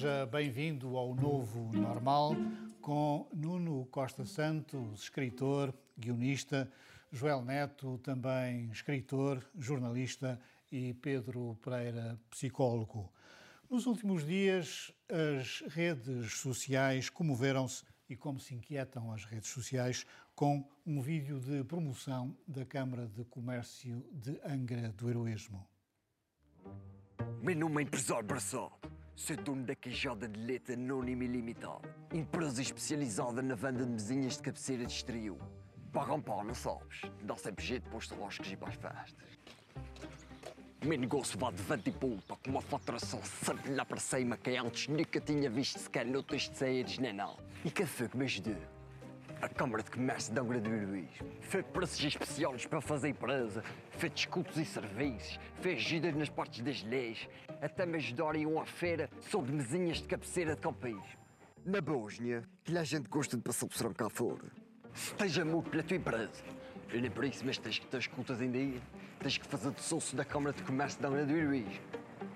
seja bem-vindo ao novo normal com Nuno Costa Santos, escritor, guionista, Joel Neto, também escritor, jornalista e Pedro Pereira, psicólogo. Nos últimos dias, as redes sociais comoveram-se e como se inquietam as redes sociais com um vídeo de promoção da Câmara de Comércio de Angra do Heroísmo. Meu nome é. Sou dono da Queijada de Leite Anónima Ilimitada. Empresa especializada na venda de mesinhas de cabeceira de estrio. Pagam pau, não sabes? Dá sempre jeito para os troscos e para as festas. Meu negócio vai de vento e ponta, com uma faturação sempre lá para cima que antes nunca tinha visto sequer noutros de saídas nem nada. E que foi que me ajudou? A Câmara de Comércio de Angra do Heroísmo fez preços especiais para fazer empresa, fez descontos e serviços, fez ajudas nas partes das leis, até me ajudaram em uma feira sobre mesinhas de cabeceira de campismo. Na Bósnia, que a gente gosta de passar o serão cá fora. Esteja muito pela tua empresa. E nem por isso, mas tens que ter as contas em dia. Tens que fazer de sócio da Câmara de Comércio de Angra do Heroísmo.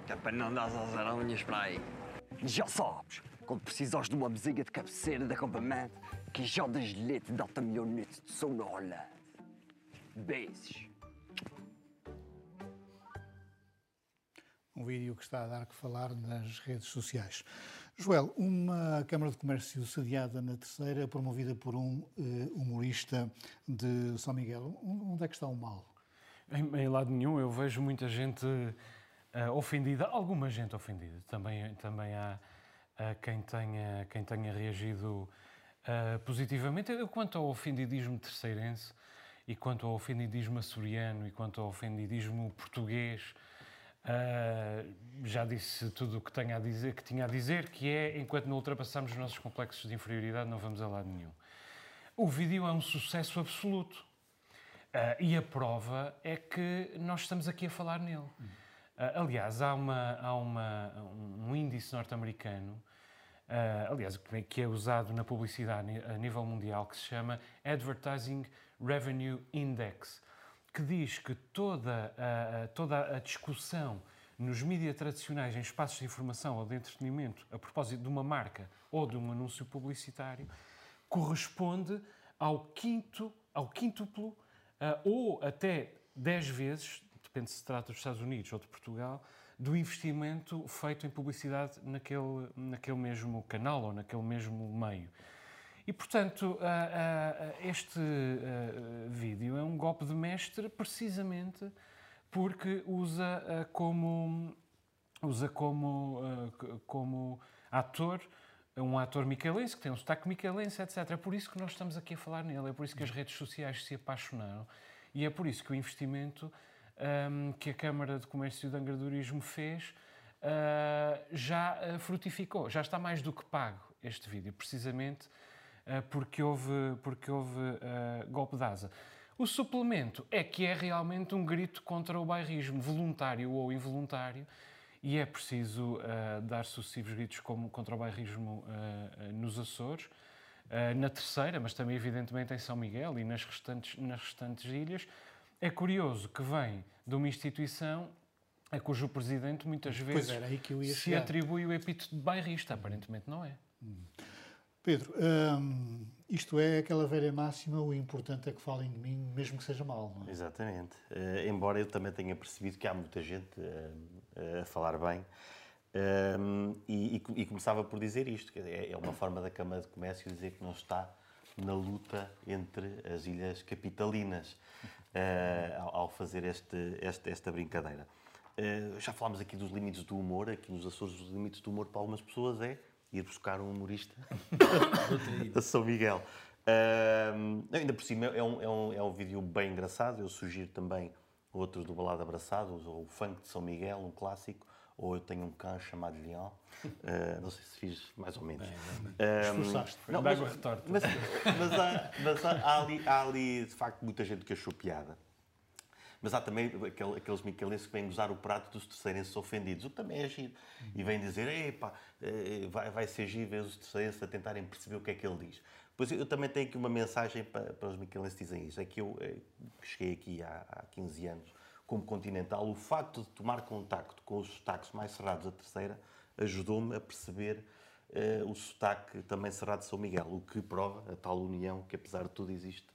Que é para não dar as aranhas para aí. Já sabes, quando precisares de uma mesinha de cabeceira de acampamento, que já das leite dá-te a melhor noite de sono na Holanda. Beijos. Um vídeo que está a dar que falar nas redes sociais. Joel, uma Câmara de Comércio sediada na terceira, promovida por um uh, humorista de São Miguel. Onde é que está o mal? Em, em lado nenhum, eu vejo muita gente uh, ofendida, alguma gente ofendida. Também, também há uh, quem, tenha, quem tenha reagido uh, positivamente. Quanto ao ofendidismo terceirense e quanto ao ofendidismo açoriano e quanto ao ofendidismo português, uh, já disse tudo o que, tenho a dizer, que tinha a dizer, que é, enquanto não ultrapassamos os nossos complexos de inferioridade, não vamos a lado nenhum. O vídeo é um sucesso absoluto. Uh, e a prova é que nós estamos aqui a falar nele. Uh, aliás, há, uma, há uma, um índice norte-americano Uh, aliás, que é usado na publicidade a nível mundial, que se chama Advertising Revenue Index, que diz que toda a, toda a discussão nos mídias tradicionais, em espaços de informação ou de entretenimento, a propósito de uma marca ou de um anúncio publicitário, corresponde ao quinto, ao quíntuplo uh, ou até 10 vezes, depende se trata dos Estados Unidos ou de Portugal, do investimento feito em publicidade naquele, naquele mesmo canal ou naquele mesmo meio. E, portanto, este vídeo é um golpe de mestre precisamente porque usa como, usa como, como ator um ator micaelense, que tem um sotaque micaelense, etc. É por isso que nós estamos aqui a falar nele, é por isso que as redes sociais se apaixonaram e é por isso que o investimento um, que a Câmara de Comércio de Angradorismo fez uh, já uh, frutificou, já está mais do que pago este vídeo, precisamente uh, porque houve, porque houve golpe de asa. O suplemento é que é realmente um grito contra o bairrismo, voluntário ou involuntário, e é preciso dar sucessivos gritos como, contra o bairrismo nos Açores, na terceira, mas também evidentemente em São Miguel e nas restantes, nas restantes ilhas, é curioso que vem de uma instituição a cujo presidente muitas vezes se chegar. atribui o epíteto de bairrista. Aparentemente não é. Hum. Pedro, hum, isto é aquela velha máxima, o importante é que falem de mim, mesmo que seja mal, não é? Exatamente. Uh, embora eu também tenha percebido que há muita gente uh, a falar bem. Um, e, e, e, começava por dizer isto, que é, é uma forma da Câmara de Comércio dizer que não está na luta entre as ilhas capitalinas uh, ao fazer este, este, esta brincadeira. Uh, já falámos aqui dos limites do humor, aqui nos Açores os limites do humor para algumas pessoas é ir buscar um humorista a São Miguel. Uh, ainda por cima é um, é, um, é um vídeo bem engraçado, eu sugiro também outro do Balada Abraçado, o Funk de São Miguel, um clássico, ou eu tenho um cão chamado Leão. Uh, não sei se fiz mais ou menos. Esforçaste, foi. Não, mas, retorta. Mas, mas, há, mas há, há, ali, há ali, de facto, muita gente que achou piada. Mas há também aqueles micalenses que vêm usar o prato dos terceirenses ofendidos, o que também é giro. E vêm dizer, epá, eh, vai, vai ser giro ver os terceirenses a tentarem perceber o que é que ele diz. Pois eu também tenho aqui uma mensagem para, para os micalenses que dizem isso. É que eu, eh, cheguei aqui há, há 15 anos, como continental, o facto de tomar contacto com os sotaques mais cerrados da terceira ajudou-me a perceber uh, o sotaque também cerrado de São Miguel, o que prova a tal união que, apesar de tudo, existe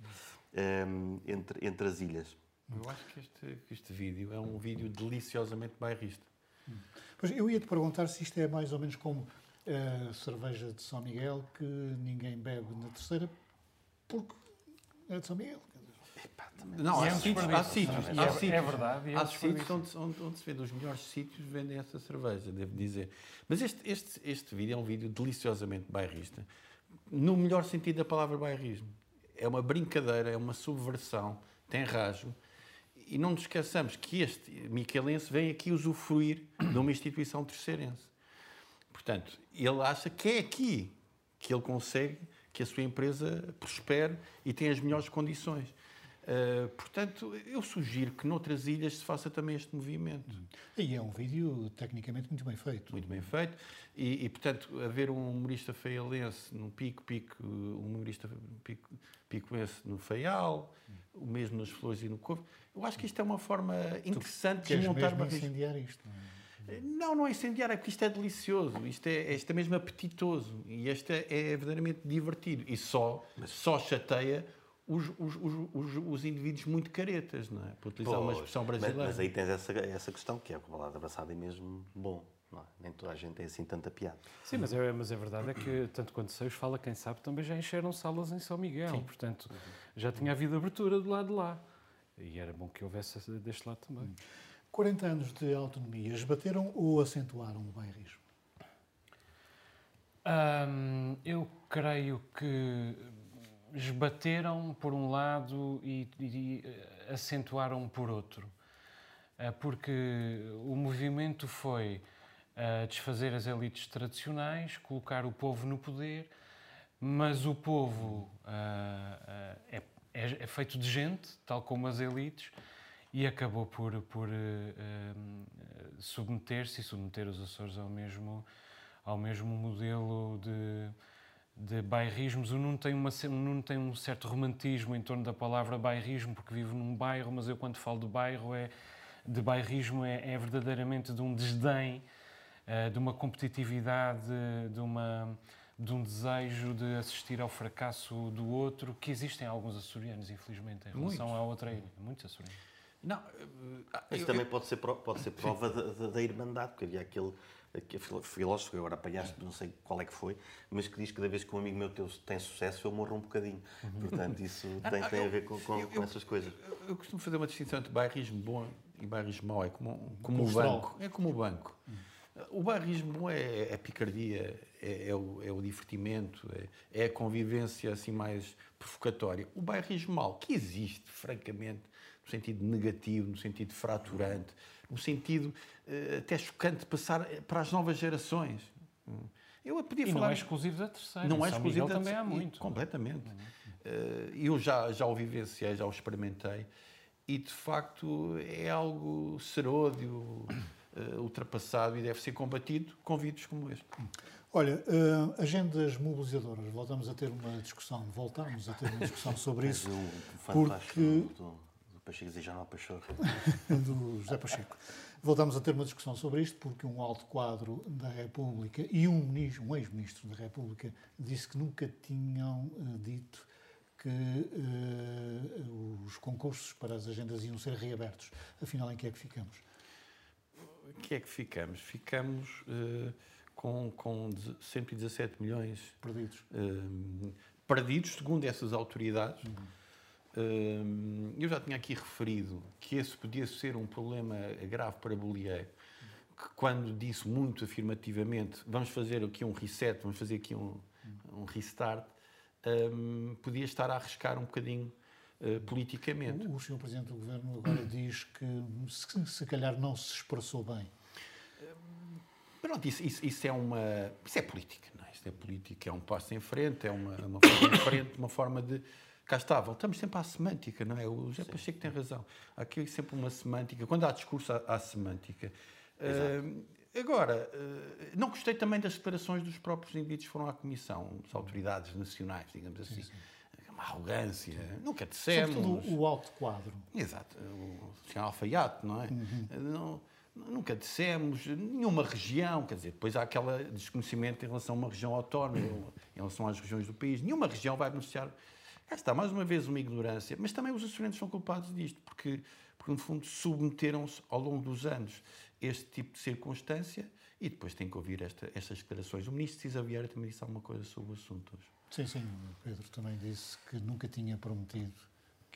um, entre, entre as ilhas. Eu acho que este, que este vídeo é um vídeo deliciosamente bairrista. Pois eu ia te perguntar se isto é mais ou menos como a cerveja de São Miguel, que ninguém bebe na terceira, porque é de São Miguel. Não, há, sítios, há sítios, é? há é- sítios, é verdade, há sítios onde, onde, onde se vê dos melhores sítios vendem essa cerveja, devo dizer. Mas este, este, este vídeo é um vídeo deliciosamente bairrista, no melhor sentido da palavra bairrismo. É uma brincadeira, é uma subversão, tem rasgo. E não nos esqueçamos que este miquelense vem aqui usufruir de uma instituição terceirense. Portanto, ele acha que é aqui que ele consegue que a sua empresa prospere e tenha as melhores condições. Uh, portanto, eu sugiro que noutras ilhas se faça também este movimento. E é um vídeo tecnicamente muito bem feito. Muito bem feito. E, e, portanto, haver um humorista feialense no Pico, Pico, um humorista pico, picoense no Feial, o mesmo nas Flores e no Corvo. Eu acho que isto é uma forma interessante de Queres montar barris. incendiar isto? não é? Não, não é incendiar, é porque isto é delicioso, isto é, isto é mesmo apetitoso e este é, é verdadeiramente divertido e só, só chateia os, os, os, os, os indivíduos muito caretas, não é? Para utilizar uma Pois, expressão mas- brasileira. Mas, aí tens essa, essa questão, que é o balada abraçada é mesmo bom. Não é? Nem toda a gente tem assim tanta piada. Sim, mas é, mas é verdade é que, tanto quanto sei, os fala quem sabe, também já encheram salas em São Miguel. Portanto, já tinha havido abertura do lado de lá. E era bom que houvesse deste lado também. 40 anos de autonomia, esbateram ou acentuaram o bairrismo? Hum, eu creio que esbateram por um lado e, e eh, acentuaram por outro. Eh, Porque o movimento foi eh, desfazer as elites tradicionais, colocar o povo no poder, mas o povo é, é- feito de gente, tal como as elites, e acabou por, por eh, eh, submeter-se e submeter os Açores ao mesmo, ao mesmo modelo de, de bairrismos. O Nuno tem, uma, o Nuno tem um certo romantismo em torno da palavra bairrismo, porque vive num bairro, mas eu quando falo de bairro é de bairrismo é, é verdadeiramente de um desdém, eh, de uma competitividade, de, uma, de um desejo de assistir ao fracasso do outro, que existem alguns açorianos, infelizmente, em relação Muitos. à outra ilha. Muitos açorianos. Não, eh, Isso eu- também pode ser, pode ser prova da, da, da irmandade, porque havia aquele, aquele filo- filósofo, que agora apanhaste, não sei qual é que foi, mas que diz que cada vez que um amigo meu teu tem sucesso, eu morro um bocadinho. Portanto, isso tem, tem a ver com, com, eu- com essas coisas. Eu, eu costumo fazer uma distinção entre bairrismo bom e bairrismo mau. É como, como o banco. É como o banco. O bairrismo bom é, é a picardia, é, é o, é o divertimento, é, é a convivência assim mais provocatória. O bairrismo mau, que existe, francamente, no sentido negativo, no sentido fraturante, no sentido eh, até chocante de passar eh, para as novas gerações. Eu podia E falar... não é exclusivo da terceira. Não é São exclusivo Miguel da também há muito. Completamente. Eh, Eu já, já o vivenciei, já o experimentei e de facto é algo seródio, ultrapassado e deve ser combatido com vídeos como este. Olha, eh, agendas mobilizadoras, voltamos a ter uma discussão, voltamos a ter uma discussão sobre isso, fantástico porque Pacheco e já não do José Pacheco. Voltamos a ter uma discussão sobre isto porque um alto quadro da República e um, ministro, um ex-ministro da República disse que nunca tinham eh, dito que eh, os concursos para as agendas iam ser reabertos. Afinal, em que é que ficamos? O que é que ficamos? Ficamos eh, com, com 117 milhões Perdidos. perdidos, segundo essas autoridades. Eh, eu já tinha aqui referido que esse podia ser um problema grave para Bolieiro, que quando disse muito afirmativamente vamos fazer aqui um reset, vamos fazer aqui um, um restart, eh, podia estar a arriscar um bocadinho eh, politicamente. O, o Sr. Presidente do Governo agora diz que se, se calhar não se expressou bem. Pronto, isso, isso, isso é uma. Isso é política, não é? Isto é política, é um passo em frente, é uma, uma forma diferente, uma forma de. Cá está, voltamos sempre à semântica, não é? O José Pacheco tem razão. Há aqui sempre uma semântica. Quando há discurso, há, há semântica. Ah, agora, ah, não gostei também das declarações dos próprios indivíduos que foram à Comissão, das autoridades nacionais, digamos assim. uma arrogância. Nunca dissemos. Sobretudo o alto quadro. Exato, o Sr. Alfaiate, não é? Não, nunca dissemos nenhuma região, quer dizer, depois há aquele desconhecimento em relação a uma região autónoma, em relação às regiões do país. Nenhuma região vai beneficiar. Cá está, mais uma vez, uma ignorância, mas também os açorianos são culpados disto, porque, porque no fundo, submeteram-se ao longo dos anos este tipo de circunstância e depois têm que ouvir esta, estas declarações. O ministro Cisa Vieira também disse alguma coisa sobre o assunto hoje. Sim, sim, o Pedro também disse que nunca tinha prometido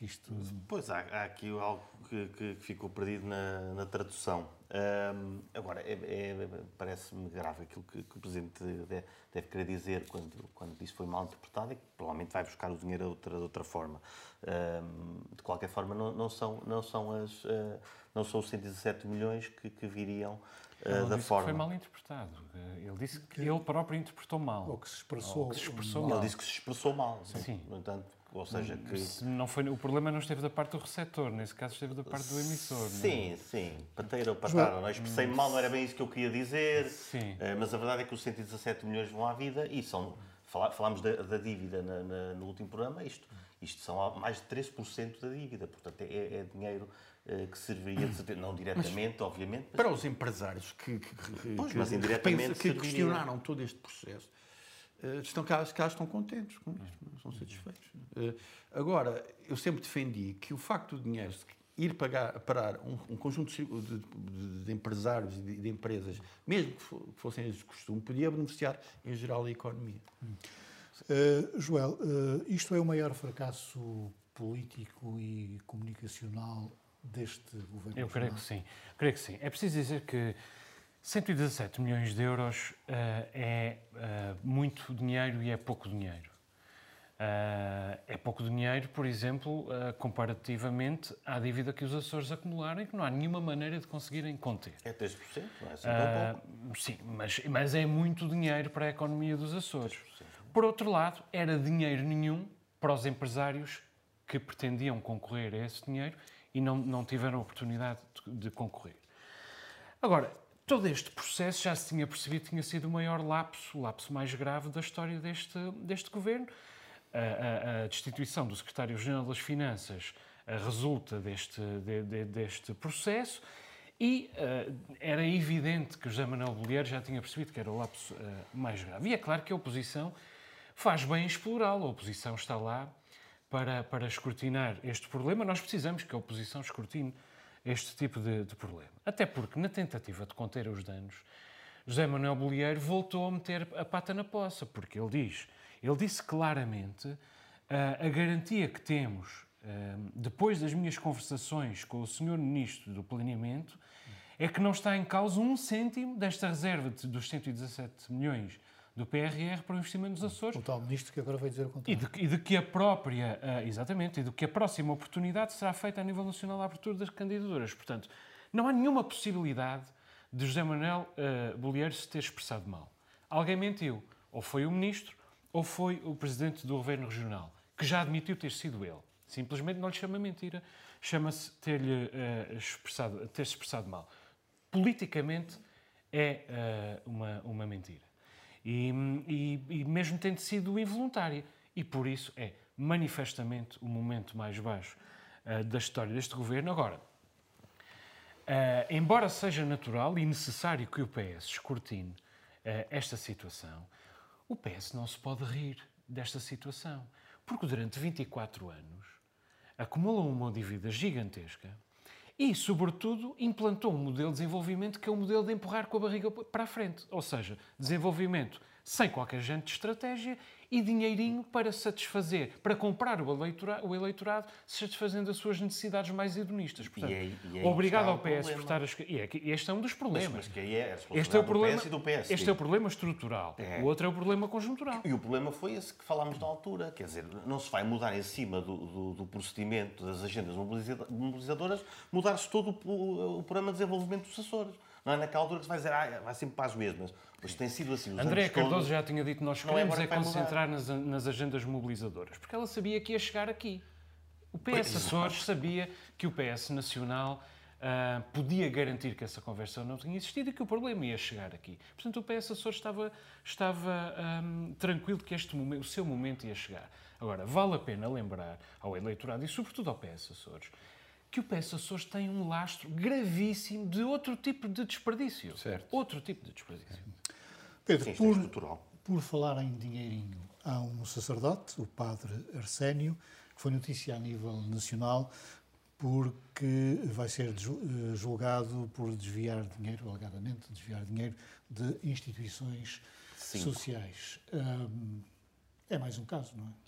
que isto. Pois há, há aqui algo que, que ficou perdido na, na tradução. Agora, é, é- parece-me grave aquilo que, que o Presidente deve, deve querer dizer quando, quando isso foi mal interpretado e que provavelmente vai buscar o dinheiro de outra, de outra forma. De qualquer forma, não, não são, não, são as, ah, não são os 117 milhões que, que viriam ah, Ele da disse que forma. foi mal interpretado. Ele disse que ele próprio interpretou mal. Ou que se expressou. Ou que se expressou mal. Ele disse que se expressou mal. Sim. No entanto, ou seja, que... Se Não foi, o problema não esteve da parte do receptor, nesse caso esteve da parte do emissor. não é? Sim, sim. Pateira ou patara. Não é? Expressei mal, não era bem isso que eu queria dizer. Sim. Eh, mas a verdade é que os 117 milhões vão à vida e são. Falámos da, da dívida na- na- no último programa, isto, isto são mais de 13% da dívida. Portanto, é, é dinheiro eh, que serviria, de certeza, não diretamente, obviamente, mas Para os empresários que, que, que, Pois, que, mas que questionaram todo este processo, estão cá, cá estão contentes com isto, não são satisfeitos. Eh, Agora, eu sempre defendi que o facto do dinheiro ir pagar, parar um, um conjunto de, de- de empresários e de, de empresas, mesmo que fo- que fossem de costume, podia beneficiar em geral a economia. Uh, Joel, uh, isto é o maior fracasso político e comunicacional deste governo? Eu creio que sim. Creio que sim. É preciso dizer que 117 milhões de euros eh, é eh, muito dinheiro e é pouco dinheiro. Eh, é pouco dinheiro, por exemplo, comparativamente à dívida que os Açores acumularam e que não há nenhuma maneira de conseguirem conter. é 3%, não é assim tão pouco. sim, mas, mas é muito dinheiro para a economia dos Açores. Por outro lado, era dinheiro nenhum para os empresários que pretendiam concorrer a esse dinheiro e não, não tiveram oportunidade de, de concorrer. Agora, todo este processo já se tinha percebido tinha sido o maior lapso, o lapso mais grave da história deste, deste governo. A, a- a destituição do secretário-geral das Finanças resulta deste, de- de- deste processo e eh, era evidente que José Manuel Bolheiro já tinha percebido que era o lapso eh, mais grave. E é claro que a oposição faz bem em explorá-lo. A oposição está lá para, para escrutinar este problema. Nós precisamos que a oposição escrutine este tipo de, de problema. Até porque, na tentativa de conter os danos, José Manuel Bolieiro voltou a meter a pata na poça, porque ele diz, ele disse claramente ah, a garantia que temos ah, depois das minhas conversações com o Sr. Ministro do Planeamento é que não está em causa um cêntimo desta reserva de- dos 117 milhões do PRR para o investimento nos Açores O tal ministro que agora vai dizer o e contrário. de, e de que a própria, ah, exatamente, e de que a próxima oportunidade será feita a nível nacional à abertura das candidaturas. Portanto, não há nenhuma possibilidade de José Manuel uh, Bolieiro se ter expressado mal. Alguém mentiu. Ou foi o ministro, ou foi o presidente do governo regional, que já admitiu ter sido ele. Simplesmente não lhe chama mentira, chama-se ter-lhe uh, expressado, ter-se expressado mal. Politicamente é uh, uma, uma mentira. E, e, e mesmo tendo sido involuntária. E por isso é manifestamente o momento mais baixo uh, da história deste governo. Agora, uh, embora seja natural e necessário que o PS escrutine uh, esta situação, o PS não se pode rir desta situação. Porque durante 24 anos acumulou uma dívida gigantesca e, sobretudo, implantou um modelo de desenvolvimento que é o modelo de empurrar com a barriga para a frente. Ou seja, desenvolvimento sem qualquer gente de estratégia e dinheirinho para satisfazer, para comprar o eleitorado, o eleitorado satisfazendo as suas necessidades mais hedonistas. Portanto, E aí- e aí obrigado ao PS por estar a... E é este é um dos problemas. Mas aí é a Este é o problema, do PS e do PS. este é o problema estrutural. É. O outro é o problema conjuntural. E o problema foi esse que falámos na altura, quer dizer, não se vai mudar em cima do, do- do procedimento das agendas mobiliza- mobilizadoras, mudar-se todo o, o programa de desenvolvimento dos Açores. Não é naquela altura que se vai dizer, ah, vai sempre para as mesmas. Pois tem sido assim. André Cardoso todos. já tinha dito nós é queremos é mudar. concentrar nas, nas agendas mobilizadoras, porque ela sabia que ia chegar aqui. O PS Açores sabia que o PS Nacional ah, podia garantir que essa conversa não tinha existido e que o problema ia chegar aqui. Portanto, o PS Açores estava, estava ahm, tranquilo que este momento, o seu momento ia chegar. Agora, vale a pena lembrar ao eleitorado e, sobretudo, ao PS Açores, que o PS Açores tem um lastro gravíssimo de outro tipo de desperdício. Certo. Outro tipo de desperdício. Pedro, é por, estrutural. por falar em dinheirinho, há um sacerdote, o padre Arsénio, que foi notícia a nível nacional porque vai ser eh, julgado por desviar dinheiro, alegadamente desviar dinheiro de instituições Cinco. sociais. É mais um caso, não é?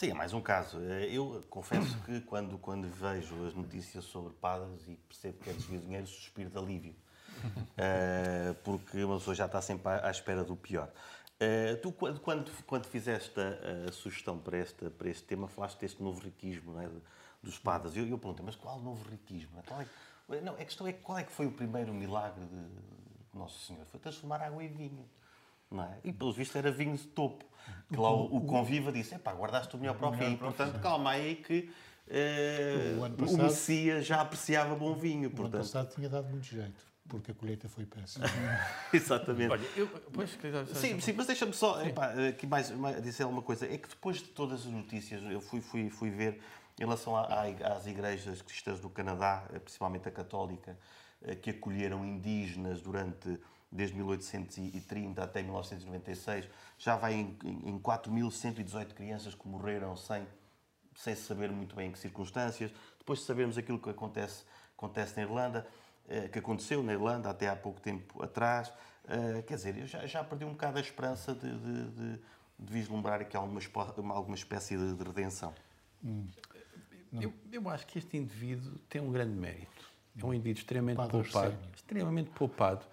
Sim, é mais um caso. Eh, Eu confesso que quando, quando vejo as notícias sobre padres e percebo que é desvio de dinheiro, suspiro de alívio. Eh, porque uma pessoa já está sempre à, espera do pior. Eh, tu, quando, quando, quando fizeste a, a sugestão para este, para este tema, falaste deste novo riquismo é, dos padres. Eu, eu perguntei, mas qual novo riquismo? é? Qual é, não, a questão é qual é que foi o primeiro milagre de Nosso Senhor? Foi transformar água em vinho. Não é? E, pelos vistos, era vinho de topo. Que lá o, o conviva disse: pá, guardaste o melhor para o fim. Portanto, calma aí que eh, O o Messias já apreciava bom vinho. O ano Portanto, passado tinha dado muito jeito, porque a colheita foi péssima. exatamente. Olha, eu, pois, Sim, sim, mas deixa-me só epá, aqui mais, mais dizer alguma coisa. É que depois de todas as notícias, eu fui, fui, fui ver em relação à- à- às igrejas cristãs do Canadá, eh, principalmente a católica, eh, que acolheram indígenas durante desde 1830 até 1996, já vai em, em em 4.118 crianças que morreram sem, sem se saber muito bem em que circunstâncias. Depois de sabermos aquilo que acontece, acontece na Irlanda, eh, que aconteceu na Irlanda até há pouco tempo atrás, eh, quer dizer, eu já, já perdi um bocado a esperança de, de, de- de vislumbrar aqui alguma, alguma espécie de, de redenção. Eu, eu acho que este indivíduo tem um grande mérito. É um indivíduo extremamente poupado, extremamente poupado,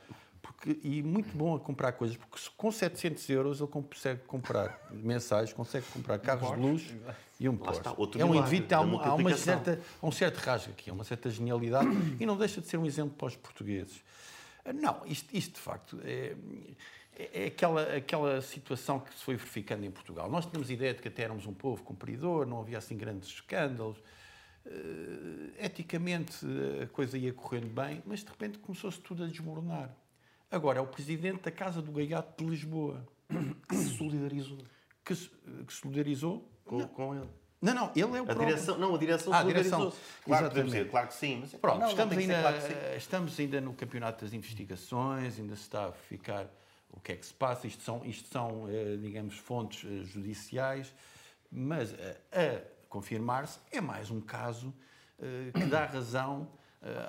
porque, e muito bom a comprar coisas, porque com 700 euros ele consegue comprar mensais, consegue comprar carros de luxo e um Porsche. está, outro é um indivíduo, há, da uma, há uma certa, um certo rasgo aqui, há uma certa genialidade e não deixa de ser um exemplo para os portugueses. Ah, Não, isto, isto de facto é, é aquela, aquela situação que se foi verificando em Portugal. Nós tínhamos a ideia de que até éramos um povo cumpridor, não havia assim grandes escândalos. Eh, eticamente a coisa ia correndo bem, mas de repente começou-se tudo a desmoronar. Agora é o presidente da Casa do Gaiato de Lisboa Que se solidarizou que se, que solidarizou. com, com ele. Não, não, ele é o A próprio. direção, não, a direção Ah, a direção. solidarizou-se. Claro, podemos Exatamente. dizer, claro que sim. Mas, Pronto, não, não, estamos, ser ainda, claro que sim. estamos ainda no campeonato das investigações, ainda se está a verificar o que é que se passa. Isto são, isto são eh, digamos, fontes eh, judiciais, mas eh, a confirmar-se é mais um caso que dá razão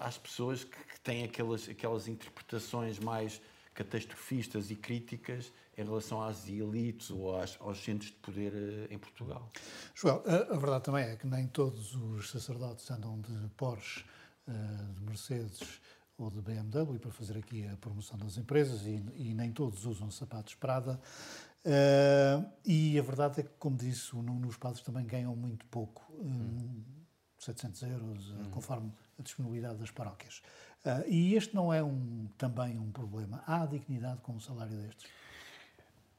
às pessoas que, que têm aquelas, aquelas interpretações mais catastrofistas e críticas em relação às elites ou às- aos centros de poder eh, em Portugal. Joel, a, a verdade também é que nem todos os sacerdotes andam de Porsche, eh, de Mercedes ou de BMW para fazer aqui a promoção das empresas e, e nem todos usam sapatos Prada. Eh, e a verdade é que, como disse o Nuno, os padres também ganham muito pouco, eh, 700 euros, eh, conforme a disponibilidade das paróquias. Eh, e este não é um, também um problema. Há dignidade com um salário destes?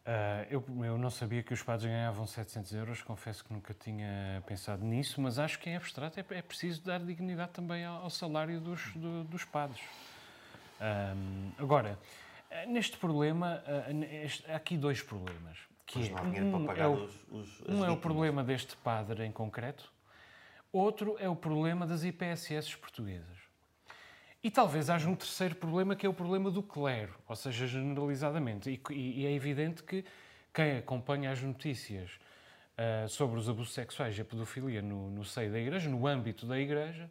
Ah, eu, eu não sabia que os padres ganhavam 700 euros, confesso que nunca tinha pensado nisso, mas acho que em abstrato é, é preciso dar dignidade também ao, ao salário dos, do- dos padres. Agora, ah, neste problema, neste- há aqui dois problemas. Que Pois é, não há dinheiro para um pagar é o- os, os, um é o problema deste padre em concreto, outro é o problema das IPSS portuguesas. E talvez haja um terceiro problema, que é o problema do clero, ou seja, generalizadamente. E, e- é evidente que quem acompanha as notícias ah, sobre os abusos sexuais e a pedofilia no, no seio da Igreja, no âmbito da Igreja,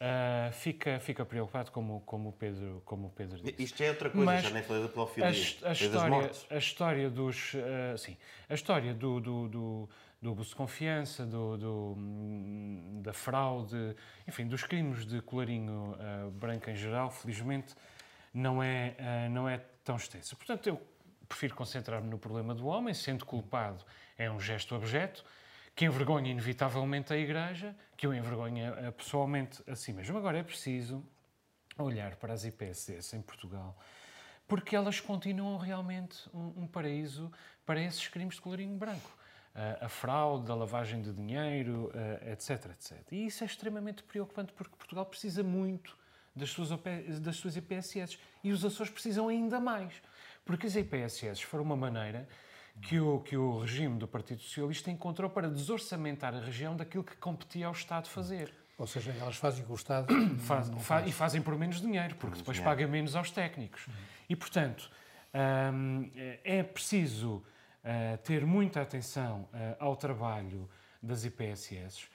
ah, fica, fica preocupado, como, como, o Pedro, como o Pedro disse. Isto é outra coisa, Mas já nem falei da pedofilia. A, a história, a história dos. eh, sim, a história do, do, do, do abuso de confiança, do, do, hum, da fraude, enfim, dos crimes de colarinho eh, branco em geral, felizmente, não é, não é tão extensa. Portanto, eu prefiro concentrar-me no problema do homem, sendo culpado é um gesto abjeto, que envergonha inevitavelmente a Igreja, que o envergonha eh, pessoalmente a si mesmo. Agora é preciso olhar para as IPSS em Portugal, porque elas continuam realmente um, um paraíso para esses crimes de colorinho branco. Ah, a fraude, a lavagem de dinheiro, ah, etc, etc. E isso é extremamente preocupante porque Portugal precisa muito das suas, das suas IPSS e os Açores precisam ainda mais. Porque as IPSS foram uma maneira que o, que o regime do Partido Socialista encontrou para desorçamentar a região daquilo que competia ao Estado fazer. Ou seja, elas fazem o que o Estado Faz- faz. E fazem por menos dinheiro, porque depois dinheiro. paga menos aos técnicos. E, portanto, hum, é preciso ah, ter muita atenção ah, ao trabalho das IPSS,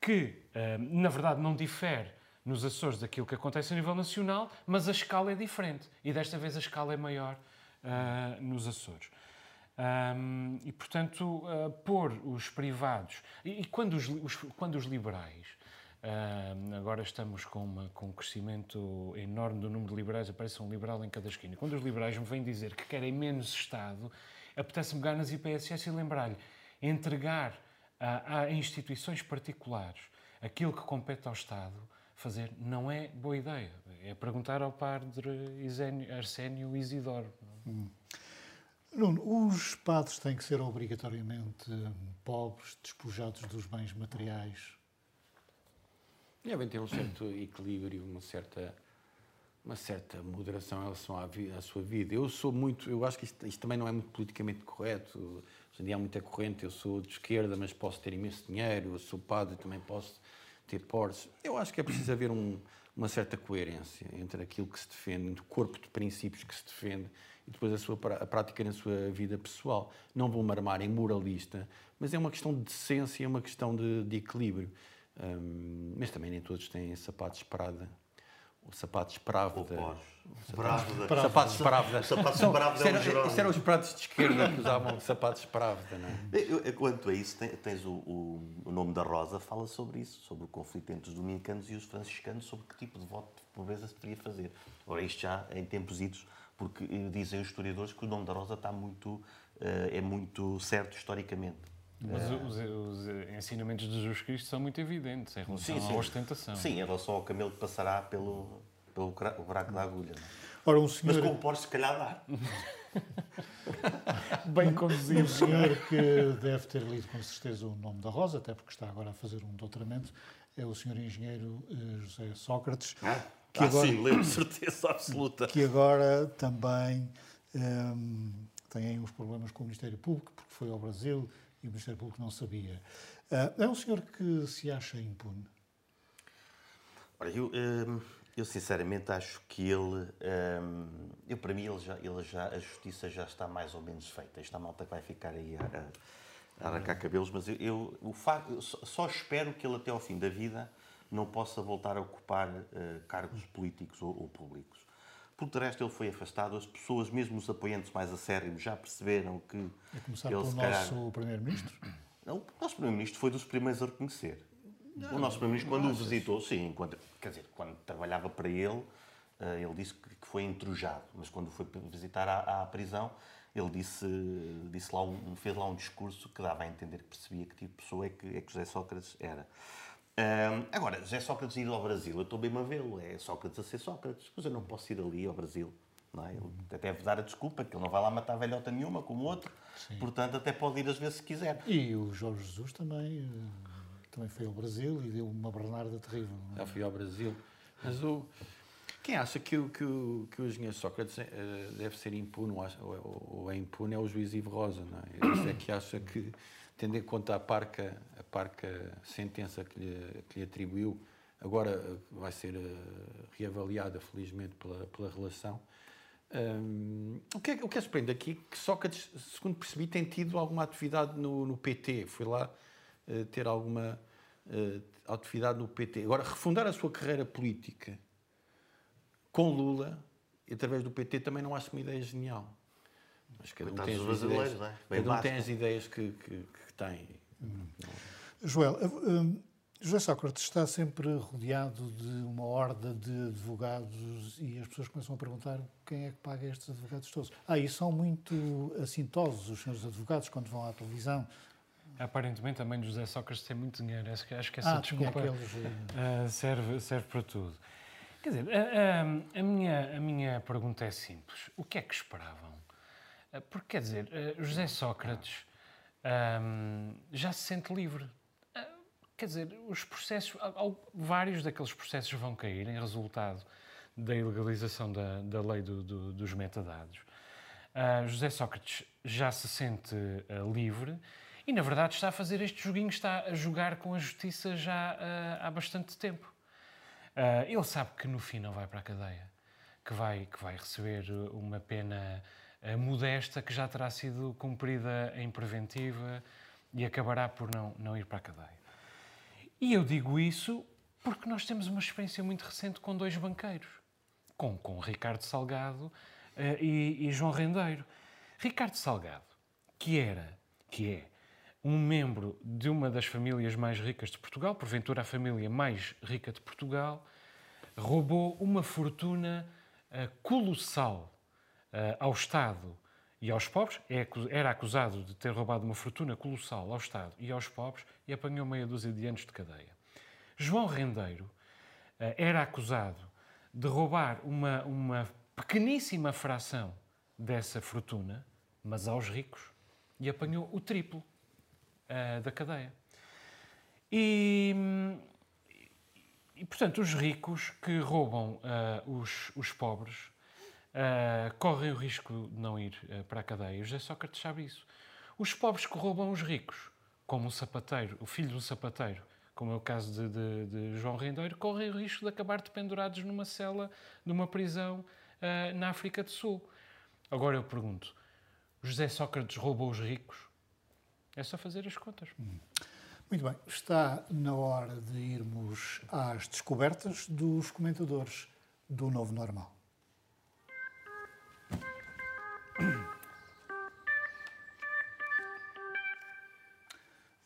que, hum, na verdade, não difere nos Açores daquilo que acontece a nível nacional, mas a escala é diferente. E desta vez a escala é maior ah, nos Açores. Hum, e, portanto, ah, pôr os privados. E, e quando, os, os- quando os liberais. hum, agora estamos com, uma- com um crescimento enorme do número de liberais, aparece um liberal em cada esquina. Quando os liberais me vêm dizer que querem menos Estado, apetece-me pegar nas IPSS e lembrar-lhe entregar a, a instituições particulares aquilo que compete ao Estado fazer não é boa ideia. É perguntar ao padre Arsénio Isidoro. Nuno, os padres têm que ser obrigatoriamente pobres, despojados dos bens materiais. Devem ter um certo equilíbrio, uma certa, uma certa moderação em relação à, vi- à sua vida. Eu sou muito, eu acho que isto, isto também não é muito politicamente correto. Hoje em dia há muita corrente, eu sou de esquerda, mas posso ter imenso dinheiro, eu sou padre, também posso ter Porsche. Eu acho que é preciso haver um- uma certa coerência entre aquilo que se defende, entre o corpo de princípios que se defende e depois a sua pra- a prática na sua vida pessoal. Não vou me armar em moralista, mas é uma questão de decência, é uma questão de, de equilíbrio. Hum, mas também nem todos têm sapatos Prada. O sapatos Pravda. Bravo da... Pravda isso é um era- Jerónimo. Isso eram os pratos de esquerda que usavam sapatos Pravda, não é? Eu- eu- Quanto a isso, tens o, o, o nome da Rosa, fala sobre isso, sobre o conflito entre os dominicanos e os franciscanos, sobre que tipo de voto de pobreza se deveria fazer. Ora, isto já em tempos idos, porque eh, dizem os historiadores que o nome da Rosa está muito, eh, é muito certo historicamente. Mas os, os ensinamentos de Jesus Cristo são muito evidentes em relação à ostentação. Sim, em relação ao camelo que passará pelo, pelo buraco da agulha. é? Ora, um Mas senhor, com o Porsche, se calhar dá. Bem um conduzido. senhor que deve ter lido com certeza o nome da Rosa, até porque está agora a fazer um doutoramento, é o senhor engenheiro eh, José Sócrates, que ah, agora- sim, lembro, certeza absoluta. que agora também hum, tem uns problemas com o Ministério Público, porque foi ao Brasil e o Ministério Público não sabia. Ah, é um senhor que se acha impune. Olha, eu, hum, eu sinceramente acho que ele, hum, eu para mim ele já, ele já, a justiça já está mais ou menos feita. Esta malta que vai ficar aí a, a, arrancar cabelos, mas eu, eu- o facto, só espero que ele até ao fim da vida não possa voltar a ocupar eh, cargos políticos ou, ou públicos. Porque de resto ele foi afastado, as pessoas, mesmo os apoiantes mais acérrimos, já perceberam que A começar ele pelo calhar- nosso Primeiro-Ministro. não, o nosso Primeiro-Ministro foi dos primeiros a reconhecer. o nosso Primeiro-Ministro, quando o visitou, sim, quando, quer dizer, quando trabalhava para ele, eh, ele disse que foi entrujado, mas quando foi visitar à, à prisão, ele disse, disse lá um, fez lá um discurso que dava a entender que percebia que tipo de pessoa é que, é que José Sócrates era. Ahm, agora, José Sócrates ir ao Brasil, eu estou bem a vê-lo, é Sócrates a ser Sócrates, mas eu não posso ir ali ao Brasil. Não é? Ele até deve dar a desculpa que ele não vai lá matar velhota nenhuma como o outro, portanto até pode ir às vezes se quiser. E o Jorge Jesus também, eh, também foi ao Brasil e deu uma Bernarda terrível. não é? Já fui ao Brasil. Mas o, quem acha que o, que o, que o engenheiro Sócrates eh, deve ser impune ou, ou- ou é impune é o juiz Ivo Rosa, não é? Esse é que acha que, tendo em conta a parca, a parca sentença que lhe, que lhe atribuiu, agora eh, vai ser eh, reavaliada, felizmente, pela, pela relação. Hum, o, que é, o que é surpreendente aqui que Sócrates, segundo percebi, tem tido alguma atividade no, no PT. Foi lá eh, ter alguma eh, atividade no PT. Agora, refundar a sua carreira política com Lula, através do PT, também não acho uma ideia genial. Mas cada um tem as ideias, é? Bem cada um tem as ideias que, que, que tem. Joel, eh, eh, José Sócrates está sempre rodeado de uma horda de advogados e as pessoas começam a perguntar quem é que paga estes advogados todos. Ah, e são muito assintosos os senhores advogados quando vão à televisão. Aparentemente, a mãe de José Sócrates tem muito dinheiro. Acho que, acho que essa Ah, desculpa aqueles... ah, serve, serve para tudo. Quer dizer, a, a- a minha, a minha pergunta é simples. O que é que esperavam? Ah, Porque, quer dizer, ah, José Sócrates ahm, já se sente livre. Ah, Quer dizer, os processos, vários daqueles processos vão cair em resultado da ilegalização da, da lei do- do- dos metadados. uh, José Sócrates já se sente uh, livre e, na verdade, está a fazer este joguinho, está a jogar com a justiça já uh, há bastante tempo. ele sabe que no fim não vai para a cadeia, que vai, que vai receber uma pena modesta que já terá sido cumprida em preventiva e acabará por não, não ir para a cadeia. E eu digo isso porque nós temos uma experiência muito recente com dois banqueiros, com, com Ricardo Salgado uh, e, e, João Rendeiro. Ricardo Salgado, que era, que é, um membro de uma das famílias mais ricas de Portugal, porventura a família mais rica de Portugal, roubou uma fortuna uh, colossal ao Estado e aos pobres. É, era acusado de ter roubado uma fortuna colossal ao Estado e aos pobres e apanhou meia dúzia de anos de cadeia. João Rendeiro uh, era acusado de roubar uma, uma pequeníssima fração dessa fortuna, mas aos ricos, e apanhou o triplo uh, da cadeia. E, e, portanto, os ricos que roubam uh, os, os pobres uh, correm o risco de não ir para a cadeia. José Sócrates sabe isso. Os pobres que roubam os ricos, como um sapateiro, o filho de um sapateiro, como é o caso de, de, de João Rendeiro, correm o risco de acabar dependurados numa cela, numa prisão uh, na África do Sul. Agora eu pergunto: José Sócrates roubou os ricos? É só fazer as contas. Muito bem, está na hora de irmos às descobertas dos comentadores do Novo Normal.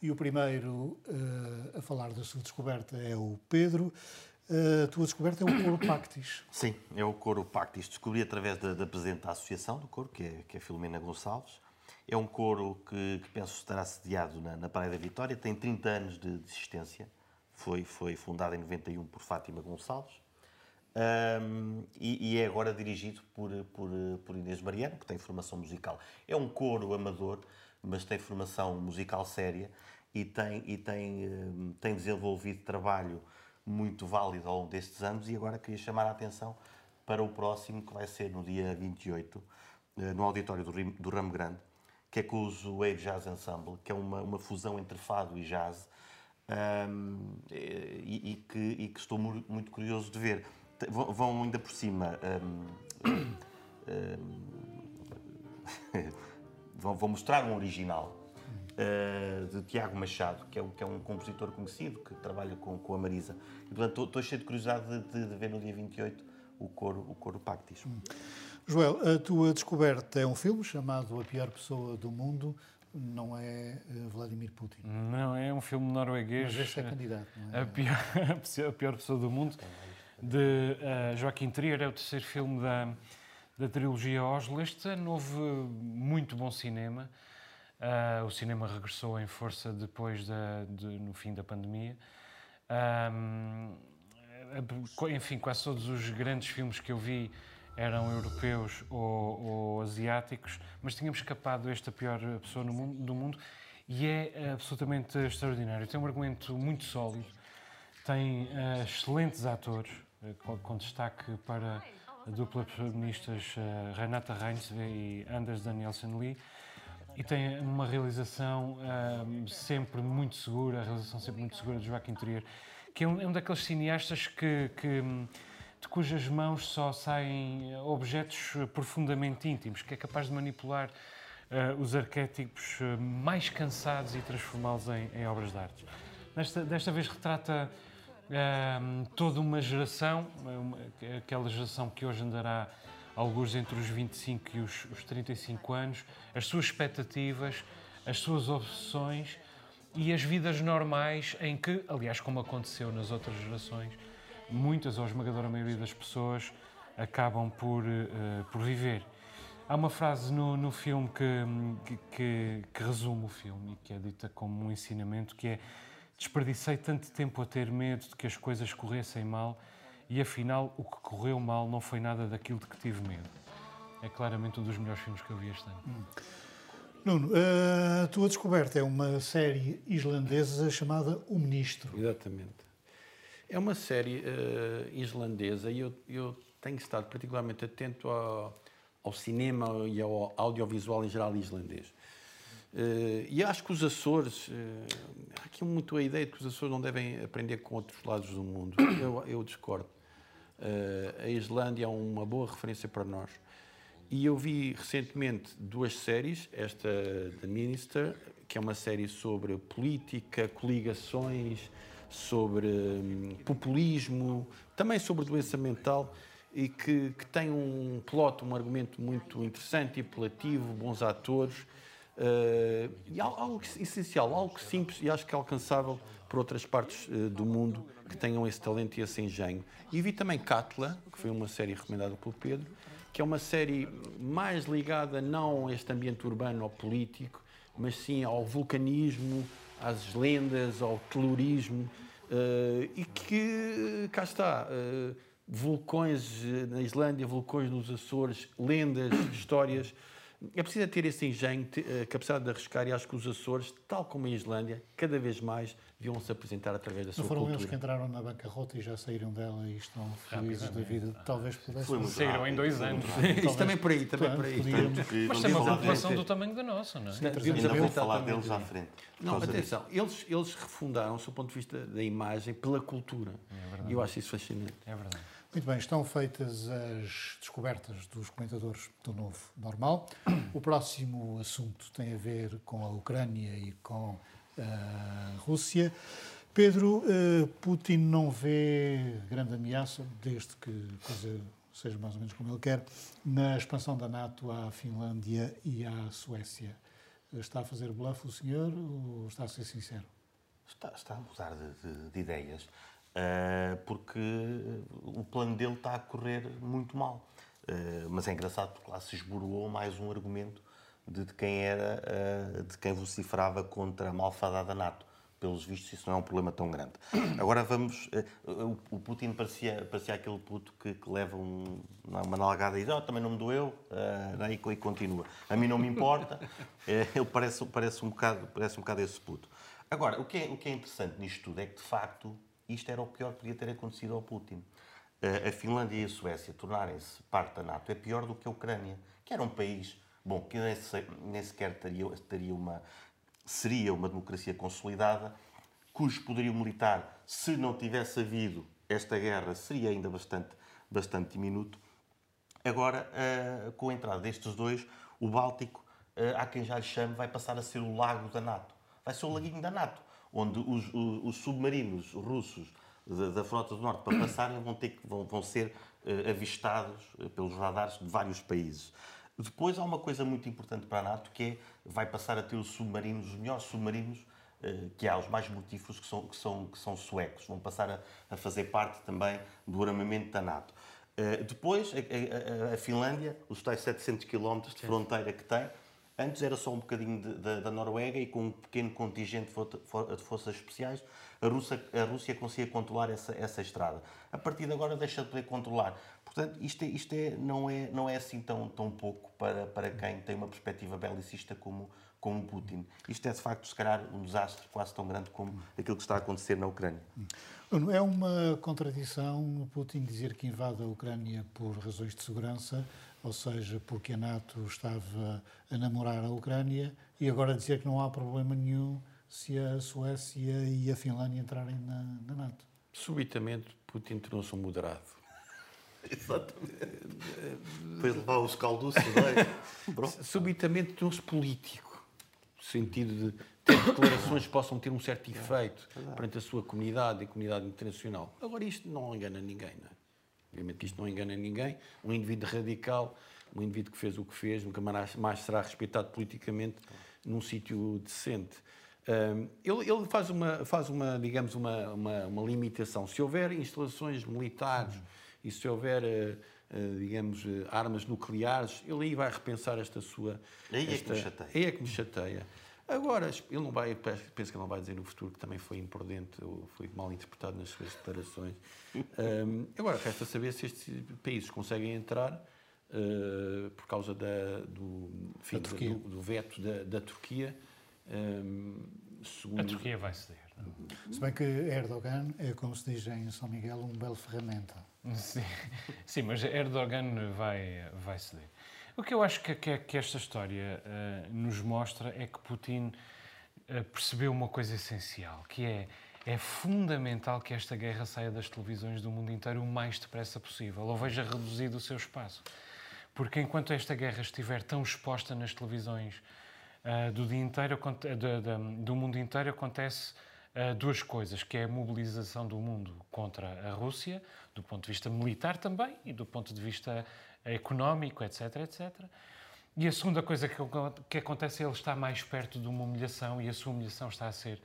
E o primeiro uh, a falar da sua descoberta é o Pedro. Uh, a tua descoberta é o coro Pactis. Sim, é o coro Pactis. Descobri através da, da presidente da associação do coro, que é, que é Filomena Gonçalves. É um coro que, que penso estará sediado na, na Praia da Vitória. Tem 30 anos de, de existência. Foi, foi fundado em 91 por Fátima Gonçalves. Um, e, e, é agora dirigido por, por, por Inês Mariano, que tem formação musical. É um coro amador, mas tem formação musical séria e tem, e tem, hum, tem desenvolvido trabalho muito válido ao longo destes anos e agora queria chamar a atenção para o próximo, que vai ser no dia 28, eh, no auditório do, do Ramo Grande, que é com os Wave Jazz Ensemble, que é uma, uma fusão entre fado e jazz, um, e, e, que, e que estou muito curioso de ver. Vão ainda por cima. Um, um, vão mostrar um original uh, de Tiago Machado, que é, um, que é um compositor conhecido, que trabalha com, com a Marisa. E, portanto, estou cheio de curiosidade de, de, ver no dia 28 o coro, o coro Pactis. Hum. Joel, a tua descoberta é um filme chamado A Pior Pessoa do Mundo, não é uh, Vladimir Putin. Não, é um filme norueguês. Mas este é candidato, não é? A pior, a pior pessoa do mundo, de uh, Joaquim Trier, é o terceiro filme da, da trilogia Oslo. Este ano houve muito bom cinema. Uh, o cinema regressou em força depois da, de, no fim da pandemia. Um, enfim, quase todos os grandes filmes que eu vi eram europeus ou, ou asiáticos, mas tínhamos escapado esta pior pessoa mundo, do mundo e é absolutamente extraordinário. Tem um argumento muito sólido, tem uh, excelentes atores, com, com, destaque para a dupla protagonistas uh, Renata Reinsve e Anders Danielsen Lee e tem uma realização um, sempre muito segura, a realização sempre muito segura de Joaquim Trier, que é um, é um daqueles cineastas que, que, de cujas mãos só saem objetos profundamente íntimos, que é capaz de manipular uh, os arquétipos mais cansados e transformá-los em, em, obras de arte. Desta, desta vez retrata uh, toda uma geração, uma, aquela geração que hoje andará alguns entre os 25 e os, os 35 anos, as suas expectativas, as suas obsessões e as vidas normais em que, aliás, como aconteceu nas outras gerações, muitas ou esmagadora maioria das pessoas acabam por, uh, por viver. Há uma frase no, no filme que, que, que, resume o filme e que é dita como um ensinamento que é desperdicei tanto tempo a ter medo de que as coisas corressem mal e afinal o que correu mal não foi nada daquilo de que tive medo. É claramente um dos melhores filmes que eu vi este ano. Hum. Nuno, a tua descoberta é uma série islandesa chamada O Ministro. Exatamente. É uma série uh, islandesa e eu, eu, tenho estado particularmente atento ao, ao cinema e ao audiovisual em geral islandês. Uh, e acho que os Açores, uh, há aqui muito a ideia de que os Açores não devem aprender com outros lados do mundo. Eu, eu discordo. Uh, a Islândia é uma boa referência para nós. E eu vi recentemente duas séries, esta The Minister, que é uma série sobre política, coligações, sobre um, populismo, também sobre doença mental e que, que tem um plot, um argumento muito interessante e apelativo, bons atores uh, e algo essencial, algo simples e acho que é alcançável por outras partes uh, do mundo que tenham esse talento e esse engenho. E vi também Catla, que foi uma série recomendada pelo Pedro, que é uma série mais ligada não a este ambiente urbano ou político, mas sim ao vulcanismo, às lendas, ao telurismo, uh, e que, cá está, vulcões eh, na Islândia, vulcões nos Açores, lendas, histórias. É preciso ter esse engenho, a capacidade de arriscar, e acho que os Açores, tal como a Islândia, cada vez mais deviam se apresentar através da sua cultura. Não foram eles que entraram na bancarrota e já saíram dela e estão felizes da vida. Talvez pudessem. Saíram em dois anos. Isso também por aí, também por aí. Mas tem uma população do tamanho da nossa, não é? Devíamos Ainda vou falar deles à frente. Não, atenção, eles, eles refundaram-se do ponto de vista da imagem pela cultura. É e eu acho isso fascinante. É verdade. Muito bem, estão feitas as descobertas dos comentadores do novo normal. O próximo assunto tem a ver com a Ucrânia e com a Rússia. Pedro, uh, Putin não vê grande ameaça, desde que coisa seja mais ou menos como ele quer, na expansão da NATO à Finlândia e à Suécia. Está a fazer bluff o senhor ou está a ser sincero? Está, está a mudar de, de, de ideias. Uh, porque o plano dele está a correr muito mal. Uh, mas é engraçado porque lá se esboroou mais um argumento de, quem era, uh, de quem vociferava contra a malfadada NATO. Pelos vistos, isso não é um problema tão grande. Agora vamos. O, Putin parecia, parecia aquele puto que, que leva um, uma nalgada e diz: oh, também não me doeu, uh, e, e continua. A mim não me importa. ele parece, parece, um bocado, parece um bocado esse puto. Agora, o que, é, o que é interessante nisto tudo é que, de facto, isto era o pior que podia ter acontecido ao Putin. A Finlândia e a Suécia tornarem-se parte da NATO é pior do que a Ucrânia, que era um país, bom, que nem, sequer teria, teria uma, seria uma democracia consolidada, cujo poderio militar, se não tivesse havido esta guerra, seria ainda bastante, bastante diminuto. Agora, com a entrada destes dois, o Báltico, há quem já lhe chame, vai passar a ser o lago da NATO. Vai ser o laguinho da NATO onde os, os, os submarinos russos da, da, Frota do Norte, para passarem, vão, ter que, vão, vão ser uh, avistados uh, pelos radares de vários países. Depois há uma coisa muito importante para a NATO, que é, vai passar a ter os submarinos, os melhores submarinos uh, que há, os mais mortíferos, que são, que são, que são suecos. Vão passar a, a fazer parte também do armamento da NATO. depois, a, a, a, Finlândia, os tais 700 km de fronteira que tem, Antes era só um bocadinho de, de, da Noruega e com um pequeno contingente de forças especiais, a Rússia, a Rússia conseguia controlar essa, essa estrada. A partir de agora deixa de poder controlar. Portanto, isto, é, isto é, não, é, não é assim tão, tão pouco para, para quem tem uma perspectiva belicista como, como Putin. Isto é, de facto, se calhar, um desastre quase tão grande como aquilo que está a acontecer na Ucrânia. É uma contradição Putin dizer que invade a Ucrânia por razões de segurança ou seja, porque a NATO estava a namorar a Ucrânia, e agora dizer que não há problema nenhum se a Suécia e a Finlândia entrarem na, na NATO. Subitamente, Putin tornou-se um moderado. Exatamente. Foi levar os calduços, não é? Subitamente tornou-se político. No sentido de ter declarações que possam ter um certo efeito é, perante a sua comunidade e comunidade internacional. Agora, isto não engana ninguém, não é? Obviamente isto não engana ninguém. Um indivíduo radical, um indivíduo que fez o que fez, nunca mais será respeitado politicamente num sítio decente. Um, ele, ele, faz uma, faz uma digamos, uma, uma, uma, limitação. Se houver instalações militares uhum. e se houver, uh, uh, digamos, uh, armas nucleares, ele aí vai repensar esta sua... Aí esta, é que me chateia. Aí é que me chateia. Agora, ele não vai, penso que ele não vai dizer no futuro que também foi imprudente ou foi mal interpretado nas suas declarações. um, agora, resta saber se estes países conseguem entrar uh, por causa da, do, enfim, do, do, veto da, da Turquia. Um, segundo... A Turquia vai ceder. Não? Se bem que Erdogan é, como se diz em São Miguel, um belo ferramenta. Sim, Sim mas Erdogan vai, vai ceder. O que eu acho que, que, que esta história uh, nos mostra é que Putin uh, percebeu uma coisa essencial, que é é fundamental que esta guerra saia das televisões do mundo inteiro o mais depressa possível, ou veja reduzido o seu espaço. Porque enquanto esta guerra estiver tão exposta nas televisões uh, do dia inteiro, do mundo inteiro, acontece uh, duas coisas, que é a mobilização do mundo contra a Rússia, do ponto de vista militar também, e do ponto de vista económico, etc, etc. E a segunda coisa que, que acontece é ele estar mais perto de uma humilhação, e a sua humilhação está a ser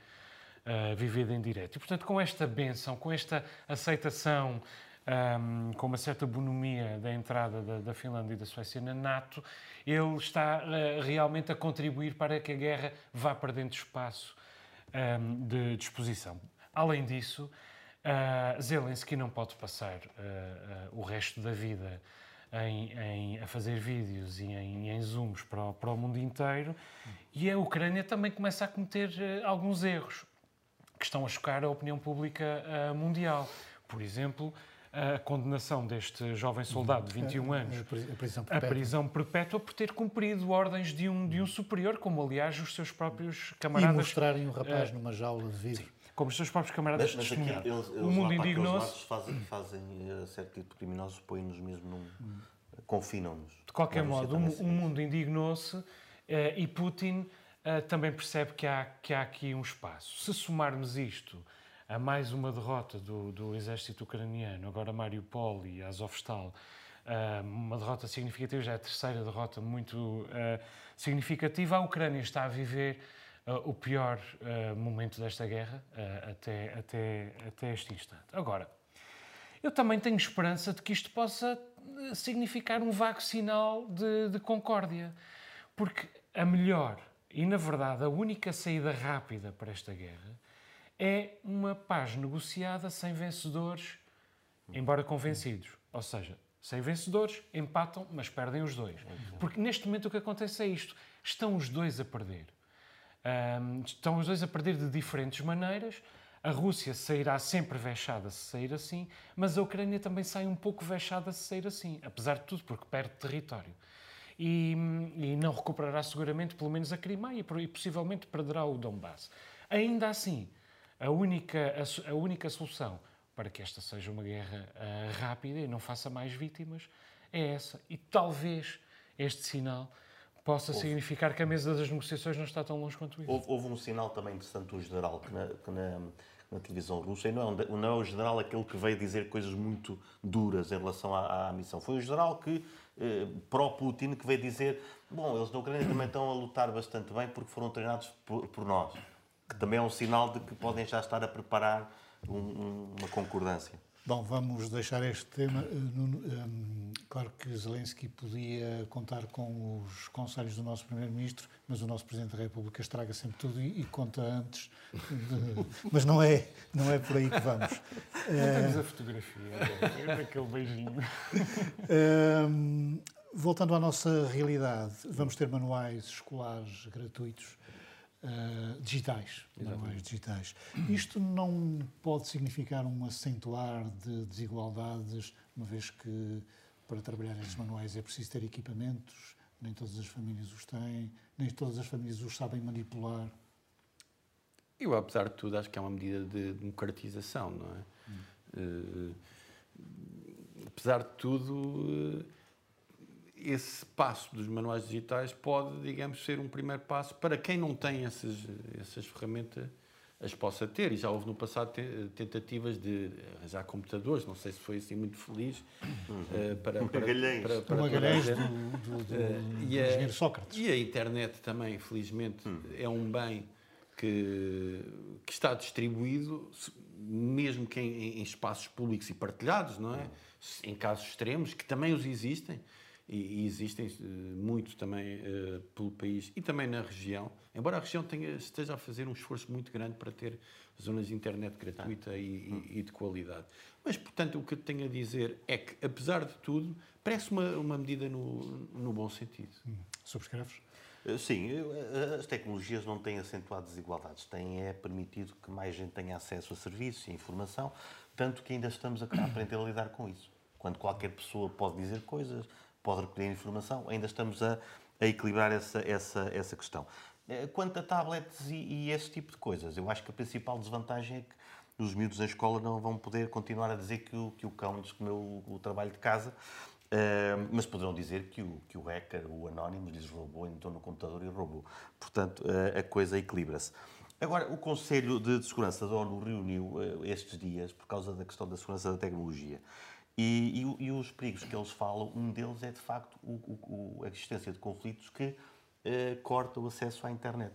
uh, vivida em direto. E, portanto, com esta benção, com esta aceitação, um, com uma certa bonomia da entrada da, da, Finlândia e da Suécia na NATO, ele está uh, realmente a contribuir para que a guerra vá perdendo espaço um, de disposição. Além disso, uh, Zelensky não pode passar uh, o resto da vida em, em, a fazer vídeos e em, em zooms para o, para o, mundo inteiro, e a Ucrânia também começa a cometer alguns erros que estão a chocar a opinião pública uh, mundial. Por exemplo, a condenação deste jovem soldado de 21 anos a prisão perpétua, a prisão perpétua por ter cumprido ordens de um, de um superior, como aliás os seus próprios camaradas. E mostrarem o rapaz uh, numa jaula de vidro. Sim, como os seus próprios camaradas mas, mas aqui, eles, o mundo indignou-se. fazem, fazem uh, certo tipo de criminosos, põem-nos mesmo num. Hum. confinam-nos. De qualquer modo, o, o mundo indignou-se uh, e Putin uh, também percebe que há, que há aqui um espaço. Se somarmos isto a mais uma derrota do, do exército ucraniano, agora Mariupol e Azovstal, uma derrota significativa, já é a terceira derrota muito significativa, a Ucrânia está a viver o pior momento desta guerra até, até, até este instante. Agora, eu também tenho esperança de que isto possa significar um vago sinal de, de concórdia, porque a melhor e, na verdade, a única saída rápida para esta guerra é uma paz negociada sem vencedores, embora convencidos. Ou seja, sem vencedores, empatam, mas perdem os dois. Porque neste momento o que acontece é isto: estão os dois a perder. Um, estão os dois a perder de diferentes maneiras. A Rússia sairá sempre vexada se sair assim, mas a Ucrânia também sai um pouco vexada se sair assim, apesar de tudo, porque perde território e, e não recuperará seguramente pelo menos a Crimeia e possivelmente perderá o Donbass. Ainda assim, a única, a, a única solução para que esta seja uma guerra uh, rápida e não faça mais vítimas é essa. E talvez este sinal possa houve. significar que a mesa das negociações não está tão longe quanto isso. Houve, houve um sinal também interessante do general que na, que na, na televisão russa, e não é, não é o general aquele que veio dizer coisas muito duras em relação à, à missão. Foi o general que eh, pró-Putin que veio dizer bom, eles na Ucrânia também estão a lutar bastante bem porque foram treinados por, por nós. Que também é um sinal de que podem já estar a preparar um, um, uma concordância. Bom, vamos deixar este tema. Eh, hum, claro que Zelensky podia contar com os conselhos do nosso Primeiro-Ministro, mas o nosso Presidente da República estraga sempre tudo e, conta antes. De... mas não é, não é por aí que vamos. Não temos a fotografia daquele beijinho. Um, voltando à nossa realidade, vamos ter manuais escolares gratuitos uh, digitais, manuais digitais. Isto não pode significar um acentuar de desigualdades, uma vez que para trabalhar estes manuais é preciso ter equipamentos, nem todas as famílias os têm, nem todas as famílias os sabem manipular. Eu, apesar de tudo, acho que é uma medida de democratização, não é? Hum. Uh, apesar de tudo, uh, esse passo dos manuais digitais pode, digamos, ser um primeiro passo para quem não tem essas, essas ferramentas as possa ter. E já houve no passado tentativas de arranjar computadores, não sei se foi assim muito feliz, uhum. uh, para, para, para, para, Magalhães do, do, do, uh, e a, Sócrates. E a internet também, felizmente, uhum. é um bem que, que está distribuído, mesmo que em, em espaços públicos e partilhados, não é? Uhum. Em casos extremos, que também os existem e, e existem uh, muito também uh, pelo país e também na região, embora a região tenha, esteja a fazer um esforço muito grande para ter zonas de internet gratuita ah. e, e, de qualidade. Mas, portanto, o que eu tenho a dizer é que, apesar de tudo, parece uma, uma medida no, no bom sentido. Hum. Subscreves? Eh, sim, as tecnologias não têm acentuado desigualdades, têm é permitido que mais gente tenha acesso a serviços e informação, tanto que ainda estamos a aprender a lidar com isso. Quando qualquer pessoa pode dizer coisas, pode recolher informação. Ainda estamos a, a equilibrar essa, essa, essa questão. Eh, quanto a tablets e, e, esse tipo de coisas, eu acho que a principal desvantagem é que os miúdos na escola não vão poder continuar a dizer que o, que o cão lhes comeu o, trabalho de casa, uh, mas poderão dizer que o, que o hacker, o anónimo, lhes roubou, entrou no computador e roubou. Portanto, uh, a coisa equilibra-se. Agora, o Conselho de Segurança da ONU reuniu uh, estes dias por causa da questão da segurança da tecnologia. E, e, e, os perigos que eles falam, um deles é de facto o, o, a existência de conflitos que corta o acesso à internet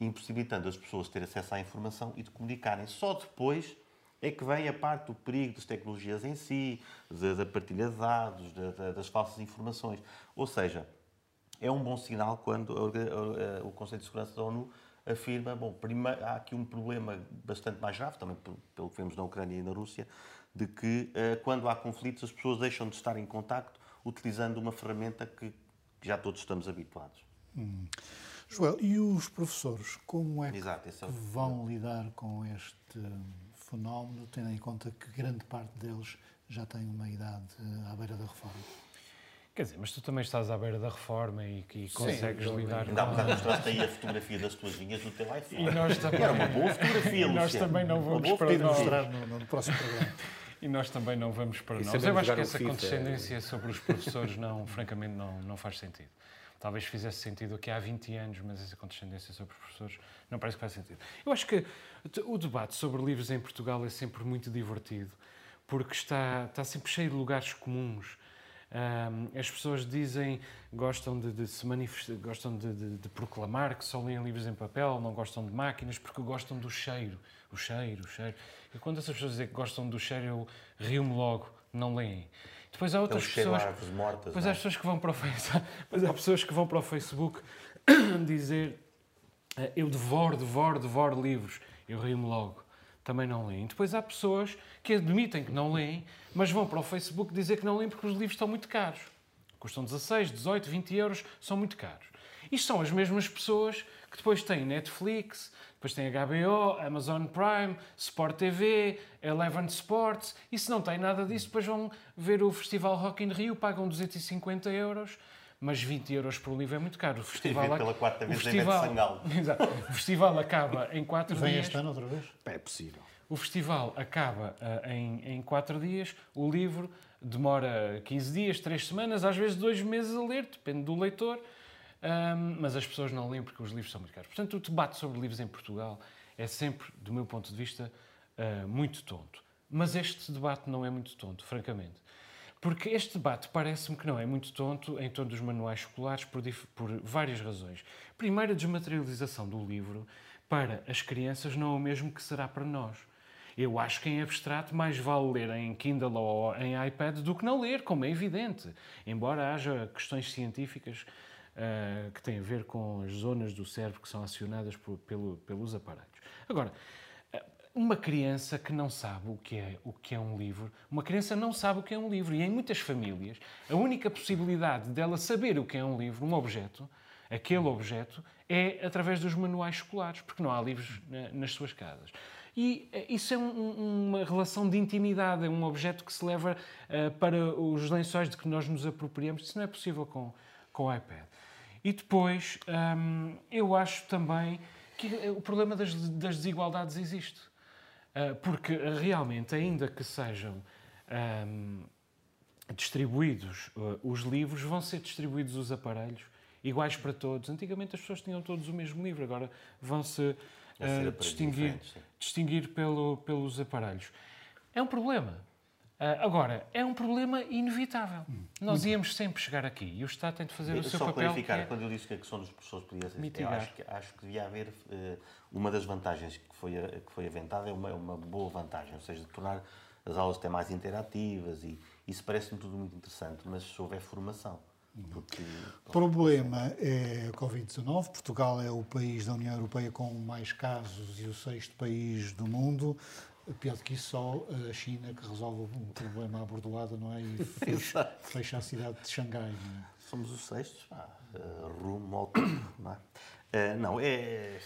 impossibilitando as pessoas de ter acesso à informação e de comunicarem. Só depois é que vem a parte do perigo das tecnologias em si, da, partilha de dados, das falsas informações. Ou seja, é um bom sinal quando o Conselho de Segurança da ONU afirma, bom, há aqui um problema bastante mais grave, também pelo que vemos na Ucrânia e na Rússia, de que eh, quando há conflitos as pessoas deixam de estar em contacto utilizando uma ferramenta que já todos estamos habituados. Hum. Joel, e os professores, como é Exato, que é vão lidar com este fenómeno, tendo em conta que grande parte deles já tem uma idade eh, à beira da reforma? Quer dizer, mas tu também estás à beira da reforma e, e consegues Sim, lidar com... Ainda há mostraste aí a fotografia das tuas linhas no teu iPhone. E nós também... Era uma boa fotografia, E nós também não vamos para nós. mostrar no, no, próximo programa. E nós também não vamos para nós. Eu acho que essa condescendência sobre os professores, não, francamente, não, não faz sentido talvez fizesse sentido aqui há 20 anos, mas essa condescendência sobre os professores não parece que faz sentido. Eu acho que o debate sobre livros em Portugal é sempre muito divertido, porque está, está sempre cheio de lugares comuns. Um, as pessoas dizem, gostam de, de se manifestar, gostam de, de, de, proclamar que só leem livros em papel, não gostam de máquinas, porque gostam do cheiro. O cheiro, o cheiro. E quando essas pessoas dizem que gostam do cheiro, eu rio-me logo, não leem. Depois há outras pessoas. Mortas, depois há é? pessoas que vão para o Facebook. Depois há pessoas que vão para o Facebook dizer eh, eu devoro, devoro, devoro livros. Eu rio-me logo. Também não leem. Depois há pessoas que admitem que não leem, mas vão para o Facebook dizer que não leem porque os livros estão muito caros. Custam 16, 18, 20 euros, são muito caros. Isto são as mesmas pessoas que depois têm Netflix, depois têm HBO, Amazon Prime, Sport TV, Eleven Sports, e se não têm nada disso, depois vão ver o Festival Rock in Rio, pagam 250 euros, mas 20 euros por livro é muito caro. O festival, pela quarta vez o festival, Exato. O festival acaba em 4 dias. Vem este ano outra vez? É possível. O festival acaba uh, em, em 4 dias, o livro demora 15 dias, 3 semanas, às vezes 2 meses a ler, depende do leitor um, mas as pessoas não leem porque os livros são muito caros. Portanto, o debate sobre livros em Portugal é sempre, do meu ponto de vista, uh, muito tonto. Mas este debate não é muito tonto, francamente. Porque este debate parece-me que não é muito tonto em todos os manuais escolares por, por várias razões. Primeiro, a desmaterialização do livro para as crianças não é o mesmo que será para nós. Eu acho que em abstrato mais vale ler em Kindle ou em iPad do que não ler, como é evidente. Embora haja questões científicas uh, que tem a ver com as zonas do cérebro que são acionadas por, pelo, pelos aparelhos. Agora, eh, uma criança que não sabe o que, é, o que é um livro, uma criança não sabe o que é um livro. E em muitas famílias, a única possibilidade dela saber o que é um livro, um objeto, aquele objeto, é através dos manuais escolares, porque não há livros nas suas casas. E eh, isso é um, uma relação de intimidade, é um objeto que se leva uh, para os lençóis de que nós nos apropriamos. Isso não é possível com, com o iPad. E depois, hum, eu acho também que o problema das, das desigualdades existe. Uh, porque realmente, ainda que sejam hum, distribuídos uh, os livros, vão ser distribuídos os aparelhos iguais para todos. Antigamente as pessoas tinham todos o mesmo livro, agora vão-se uh, distinguir, distinguir pelo, pelos aparelhos. É um problema. Uh, agora, é um problema inevitável. Hum. Nós íamos sempre chegar aqui e o Estado tem de fazer eu, o seu só papel. Só clarificar, é... quando eu disse que a questão dos professores podia ser... Eu acho que, acho que devia haver... Uh, uma das vantagens que foi, que foi aventada é uma, uma boa vantagem, ou seja, de tornar as aulas até mais interativas e isso parece-me tudo muito interessante, mas se houver formação. Porque... O problema é a Covid-19. Portugal é o país da União Europeia com mais casos e o sexto país do mundo. Pior do que isso, só a China que resolve o problema à bordoada, não é? E fecha, fecha a cidade de Xangai. Não é? Somos os sextos, pá, uh, rumo ao topo, não é? Uh, não, é.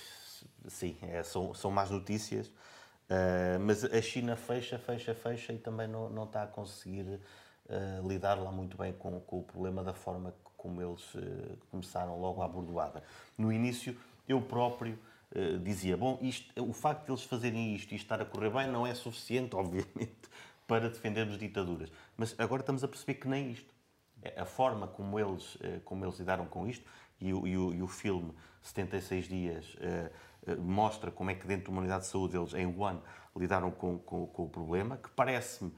Sim, é, são, são más notícias, uh, mas a China fecha, fecha, fecha e também não, não está a conseguir uh, lidaram lá muito bem com, com, o problema da forma como eles uh, começaram logo a bordoada. No início, eu próprio uh, dizia, bom, isto, o facto de eles fazerem isto e estar a correr bem não é suficiente, obviamente, para defendermos ditaduras. Mas agora estamos a perceber que nem isto. É a forma como eles, como eles lidaram com isto, e o, e o, e o filme 76 Dias mostra como é que dentro da humanidade de saúde eles, em Wuhan, lidaram com, com, com o problema, que parece-me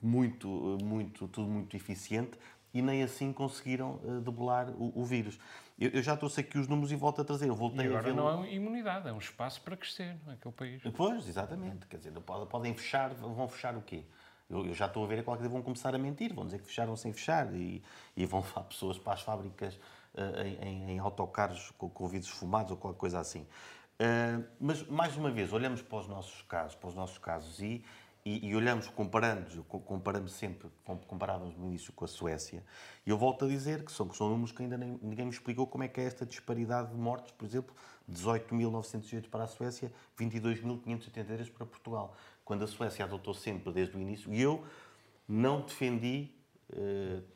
muito, muito, tudo muito eficiente e nem assim conseguiram debelar o, o vírus. Eu, eu, já trouxe aqui os números e volto a trazer. Eu voltei e agora não é imunidade, é um espaço para crescer naquele país. Pois, exatamente. Quer dizer, podem fechar, vão fechar o quê? Eu, eu já estou a ver a qualquer dia vão começar a mentir, vão dizer que fecharam sem fechar e, e vão levar pessoas para as fábricas uh, em, em, autocarros com, com vidros fumados ou qualquer coisa assim. Uh, mas, mais uma vez, olhamos para os nossos casos, para os nossos casos e e, e olhamos, comparando, comparamos sempre, comparávamos no início com a Suécia, e eu volto a dizer que são, são números que ainda nem, ninguém me explicou como é que é esta disparidade de mortes, por exemplo, 18.908 para a Suécia, 22.583 para Portugal, quando a Suécia adotou sempre desde o início, e eu não defendi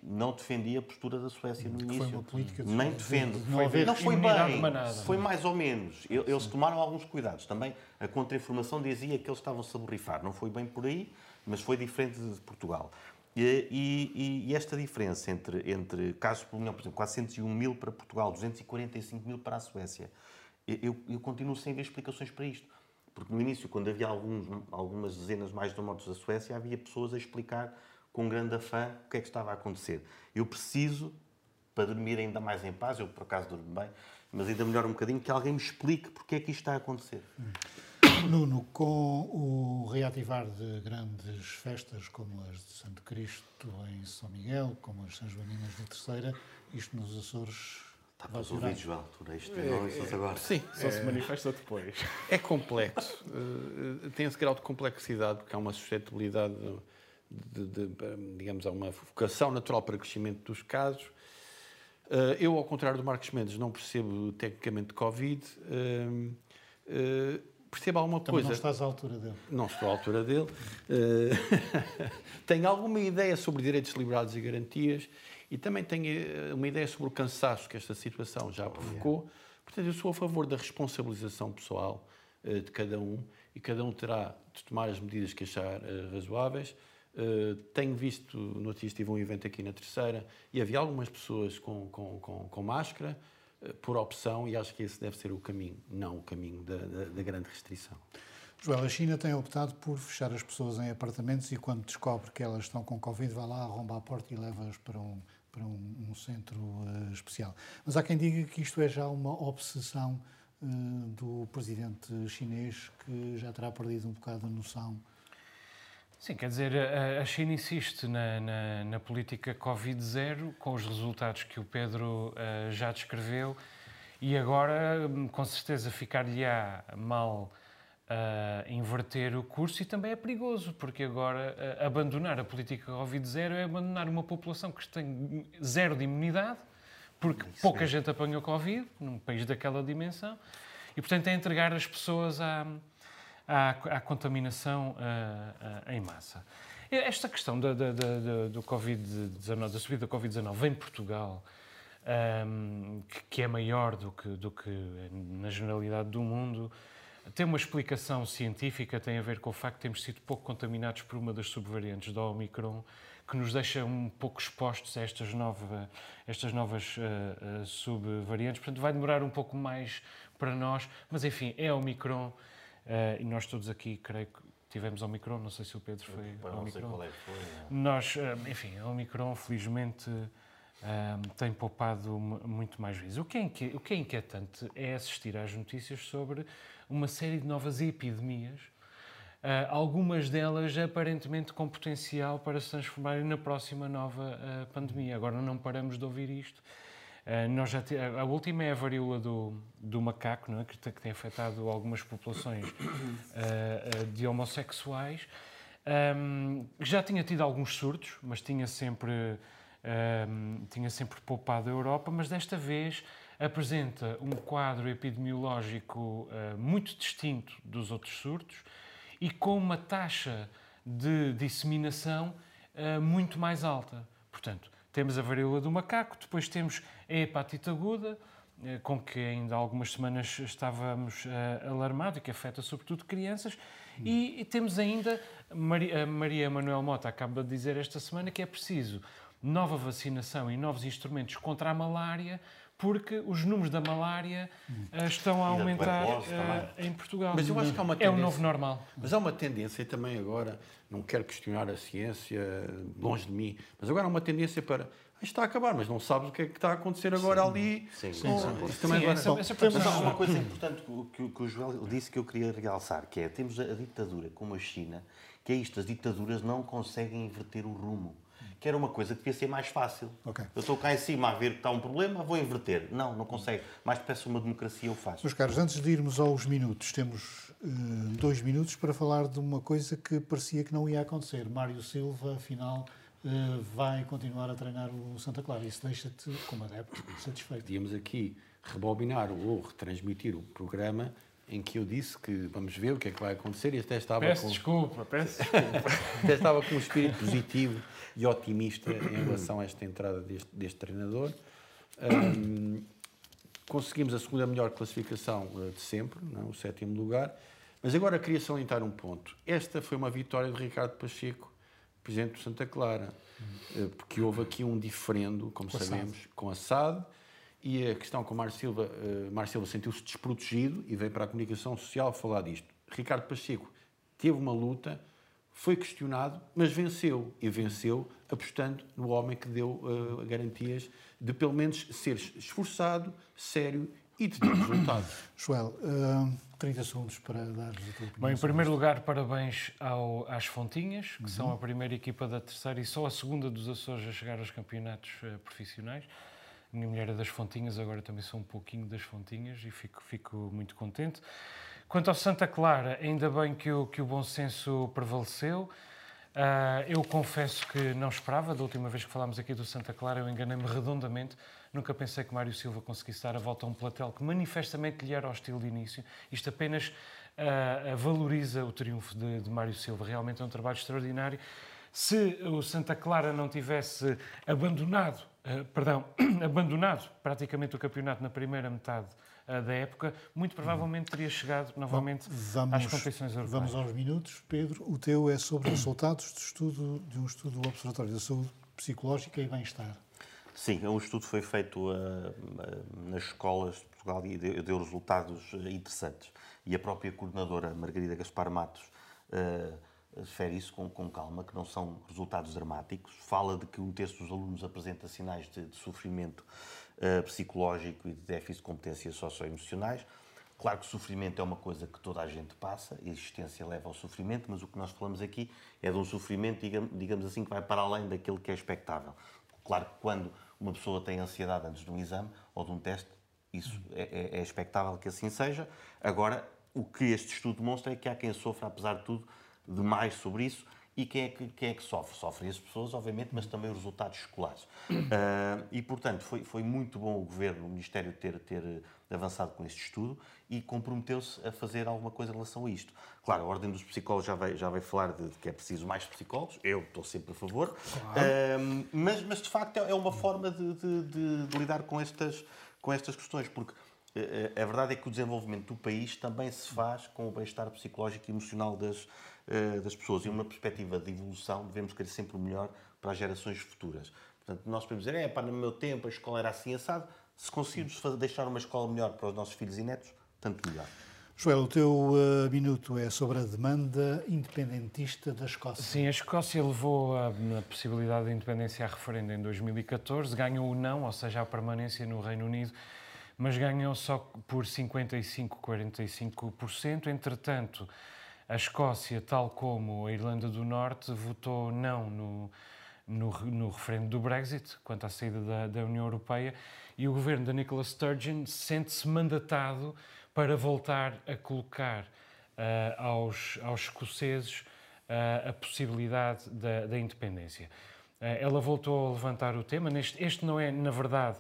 não defendi a postura da Suécia no início. De Nem defendo. De não, foi, não foi bem. Foi mais ou menos. Eles tomaram alguns cuidados. Também a contra-informação dizia que eles estavam-se a borrifar. Não foi bem por aí, mas foi diferente de Portugal. E, e, e esta diferença entre, entre casos por milhão, por exemplo, 401 mil para Portugal, 245 mil para a Suécia, eu, eu continuo sem ver explicações para isto. Porque no início, quando havia alguns, algumas dezenas mais de mortos da Suécia, havia pessoas a explicar com grande afã o que é que estava a acontecer. Eu preciso, para dormir ainda mais em paz, eu por acaso durmo bem, mas ainda melhor um bocadinho, que alguém me explique porque é que isto está a acontecer. Nuno, com o reativar de grandes festas como as de Santo Cristo em São Miguel, como as São Joaninas da Terceira, isto nos Açores Está para os ouvidos à altura, isto é, não é, agora. Sim. Só é, se manifesta depois. É complexo. uh, tem esse grau de complexidade, porque há uma suscetibilidade de, de, digamos, a uma vocação natural para crescimento dos casos. Eh, eu, ao contrário do Marcos Mendes, não percebo tecnicamente Covid. Eh, eh, percebo alguma Também coisa. não estás à altura dele. Não estou à altura dele. tenho alguma ideia sobre direitos, liberdades e garantias e também tenho uma ideia sobre o cansaço que esta situação já provocou. Portanto, eu sou a favor da responsabilização pessoal de cada um e cada um terá de tomar as medidas que achar razoáveis. Uh, tenho visto, no dia tive um evento aqui na Terceira e havia algumas pessoas com, com, com, com máscara uh, por opção e acho que esse deve ser o caminho, não o caminho da, da, da, grande restrição. Joel, a China tem optado por fechar as pessoas em apartamentos e quando descobre que elas estão com Covid vai lá, arromba a porta e leva-as para um, para um, um centro uh, especial. Mas há quem diga que isto é já uma obsessão do presidente chinês que já terá perdido um bocado a noção Sim, quer dizer, a, China insiste na, na, na política Covid-0, com os resultados que o Pedro uh, já descreveu, e agora, hum, com certeza, ficar-lhe-á mal uh, inverter o curso e também é perigoso, porque agora uh, abandonar a política Covid-0 é abandonar uma população que tem zero de imunidade, porque Isso pouca gente apanhou Covid, num país daquela dimensão, e, portanto, é entregar as pessoas à à, à contaminação uh, uh, em massa. Esta questão da, da, da, do Covid-19, da subida da Covid-19 em Portugal, um, que, que, é maior do que, do que na generalidade do mundo, tem uma explicação científica, tem a ver com o facto de termos sido pouco contaminados por uma das subvariantes da Omicron, que nos deixa um pouco expostos a estas, nova, estas novas uh, uh, subvariantes. Portanto, vai demorar um pouco mais para nós, mas enfim, é Omicron. Uh, e nós todos aqui, creio que tivemos Omicron, não sei se o Pedro foi ao Omicron. É foi, nós, uh, enfim, a Omicron, felizmente, uh, tem poupado muito mais vezes. O que, é o que é inquietante é assistir às notícias sobre uma série de novas epidemias, algumas delas aparentemente com potencial para se transformarem na próxima nova pandemia. Agora não paramos de ouvir isto. Uh, nós já te, a última é a varíola do, do macaco, não é? que, que tem afetado algumas populações uh, de homossexuais. Um, já tinha tido alguns surtos, mas tinha sempre, um, tinha sempre poupado a Europa, mas desta vez apresenta um quadro epidemiológico uh, muito distinto dos outros surtos e com uma taxa de disseminação uh, muito mais alta. Portanto, temos a varíola do macaco, depois temos a hepatite aguda, uh, com que ainda há algumas semanas estávamos uh, alarmados e que afeta sobretudo crianças, hum. e, e, temos ainda, Maria, Maria Manuel Mota acaba de dizer esta semana que é preciso nova vacinação e novos instrumentos contra a malária porque os números da malária uh, estão a aumentar uh, em Portugal. Mas eu acho que há uma tendência, é o novo normal. Mas há uma tendência também agora, não quero questionar a ciência, longe de mim, mas agora há uma tendência para ah, está a acabar, mas não sabes o que é que está a acontecer agora sim, ali. Sim, sim. sim, sim. Também sim agora... essa, há uma coisa importante que, que, o Joel disse que eu queria realçar, que é, temos a ditadura como a China, que é isto, as ditaduras não conseguem inverter o rumo que era uma coisa que devia ser mais fácil. Okay. Eu estou cá em cima a ver que está um problema, vou inverter. Não, não consegue. Mais depressa uma democracia eu faço. Meus caros, antes de irmos aos minutos, temos uh, dois minutos para falar de uma coisa que parecia que não ia acontecer. Mário Silva, afinal, uh, vai continuar a treinar o Santa Clara. Isso deixa-te, como adepto, satisfeito. Podíamos aqui rebobinar ou retransmitir o programa em que eu disse que vamos ver o que é que vai acontecer e até estava peço com... desculpa, peço desculpa. até estava com um espírito positivo e otimista em relação a esta entrada deste, deste treinador. Um, conseguimos a segunda melhor classificação eh, de sempre, não, é? o sétimo lugar, mas agora queria salientar um ponto. Esta foi uma vitória de Ricardo Pacheco, presidente do Santa Clara, eh, porque houve aqui um diferendo, como com sabemos, com a SAD, e a questão com o Mário Silva, uh, Mário Silva sentiu-se desprotegido e veio para a comunicação social falar disto. Ricardo Pacheco teve uma luta, foi questionado, mas venceu. E venceu apostando no homem que deu uh, garantias de, pelo menos, ser esforçado, sério e de ter resultados. Joel, uh, eh, 30 segundos para dar a tua opinião. Bem, em primeiro lugar, parabéns ao, às Fontinhas, que uhum. são a primeira equipa da terceira e só a segunda dos Açores a chegar aos campeonatos uh, profissionais minha mulher é das Fontinhas, agora também sou um pouquinho das Fontinhas e fico, fico muito contente. Quanto ao Santa Clara, ainda bem que o, que o bom senso prevaleceu. Uh, eu confesso que não esperava, da última vez que falámos aqui do Santa Clara, eu enganei-me redondamente. Nunca pensei que Mário Silva conseguisse dar a volta a um platel que manifestamente lhe era hostil de início. Isto apenas uh, valoriza o triunfo de, de Mário Silva. Realmente é um trabalho extraordinário. Se o Santa Clara não tivesse abandonado eh, perdão, abandonado praticamente o campeonato na primeira metade uh, da época, muito provavelmente teria chegado novamente vamos, às competições europeias. Vamos aos minutos. Pedro, o teu é sobre resultados de, estudo, de um estudo do Observatório da Saúde Psicológica e Bem-Estar. Sim, um estudo foi feito uh, nas escolas de Portugal e deu, deu resultados interessantes. E a própria coordenadora Margarida Gaspar Matos refere isso com, com, calma, que não são resultados dramáticos. Fala de que um terço dos alunos apresenta sinais de, de sofrimento uh, psicológico e de déficit de competências socioemocionais. Claro que sofrimento é uma coisa que toda a gente passa, a existência leva ao sofrimento, mas o que nós falamos aqui é de um sofrimento, digamos assim, que vai para além daquilo que é expectável. Claro que quando uma pessoa tem ansiedade antes de um exame ou de um teste, isso é, é, é expectável que assim seja. Agora, o que este estudo demonstra é que há quem sofra, apesar de tudo, demais sobre isso. E quem é, que, quem é que sofre? Sofrem as pessoas, obviamente, mas também os resultados escolares. Uh, e, portanto, foi, foi muito bom o Governo, o Ministério, ter, ter avançado com este estudo e comprometeu-se a fazer alguma coisa em relação a isto. Claro, a Ordem dos Psicólogos já vai, já vai falar de, de que é preciso mais psicólogos, eu estou sempre a favor, claro. uh, mas, mas, de facto, é uma forma de, de, de lidar com estas, com estas questões, porque a verdade é que o desenvolvimento do país também se faz com o bem-estar psicológico e emocional das, eh, das pessoas. E uma perspectiva de evolução, devemos querer sempre o melhor para as gerações futuras. Portanto, nós podemos dizer, é pá, no meu tempo a escola era assim assado. Se conseguirmos deixar uma escola melhor para os nossos filhos e netos, tanto melhor. Joel, o teu uh, minuto é sobre a demanda independentista da Escócia. Sim, a Escócia levou a, a possibilidade de independência a referendo em 2014, ganhou o não, ou seja, a permanência no Reino Unido, mas ganhou só por 55-45%. Entretanto, a Escócia, tal como a Irlanda do Norte, votou não no, no, no referendo do Brexit, quanto à saída da, da União Europeia, e o governo da Nicola Sturgeon sente-se mandatado para voltar a colocar uh, aos, aos escoceses uh, a possibilidade da, da independência. Uh, ela voltou a levantar o tema. Neste, este não é, na verdade,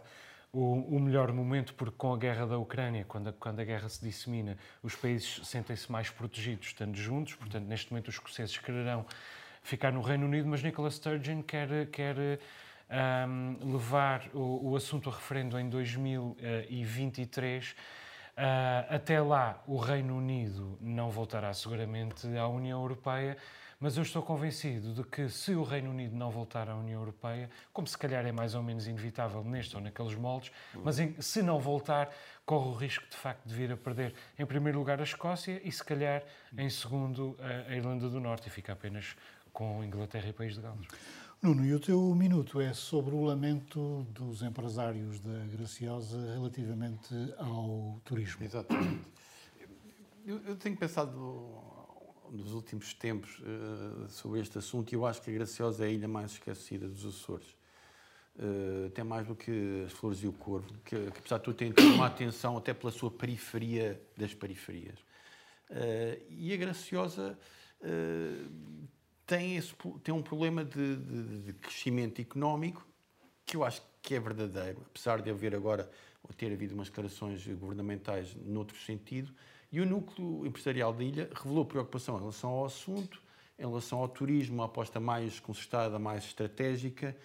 o, o, melhor momento, porque com a guerra da Ucrânia, quando a, quando a guerra se dissemina, os países sentem-se mais protegidos estando juntos, portanto, neste momento os escoceses quererão ficar no Reino Unido, mas Nicola Sturgeon quer, quer um, levar o, o, assunto a referendo em 2023. Uh, até lá, o Reino Unido não voltará seguramente à União Europeia, mas eu estou convencido de que se o Reino Unido não voltar à União Europeia, como se calhar é mais ou menos inevitável neste ou naqueles moldes, mas em, se não voltar, corre o risco de facto de vir a perder em primeiro lugar a Escócia e se calhar em segundo a Irlanda do Norte e fica apenas com Inglaterra e País de Gales. Nuno, e o teu minuto é sobre o lamento dos empresários da Graciosa relativamente ao turismo. Exatamente. Eu, eu tenho pensado nos últimos tempos uh, sobre este assunto e eu acho que a Graciosa é a ilha mais esquecida dos Açores. Uh, até mais do que as Flores e o Corvo, que, que apesar de tudo tem uma atenção até pela sua periferia das periferias. Uh, e a Graciosa tem, esse, tem um problema de, de, de, crescimento económico que eu acho que é verdadeiro, apesar de haver agora, ou ter havido umas declarações governamentais noutro sentido, e o núcleo empresarial da ilha revelou preocupação em relação ao assunto, em relação ao turismo, uma aposta mais concertada, mais estratégica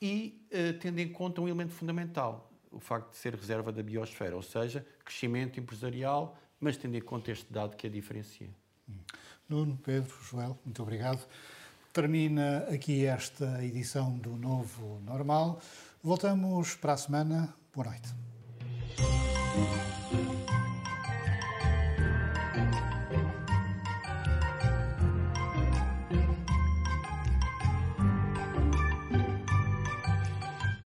e uh, tendo em conta um elemento fundamental, o facto de ser reserva da biosfera, ou seja, crescimento empresarial, mas tendo em conta este dado que a diferencia. Hum. Nuno, Pedro, Joel, muito obrigado. Termina aqui esta edição do Novo Normal. Voltamos para a semana. Boa noite.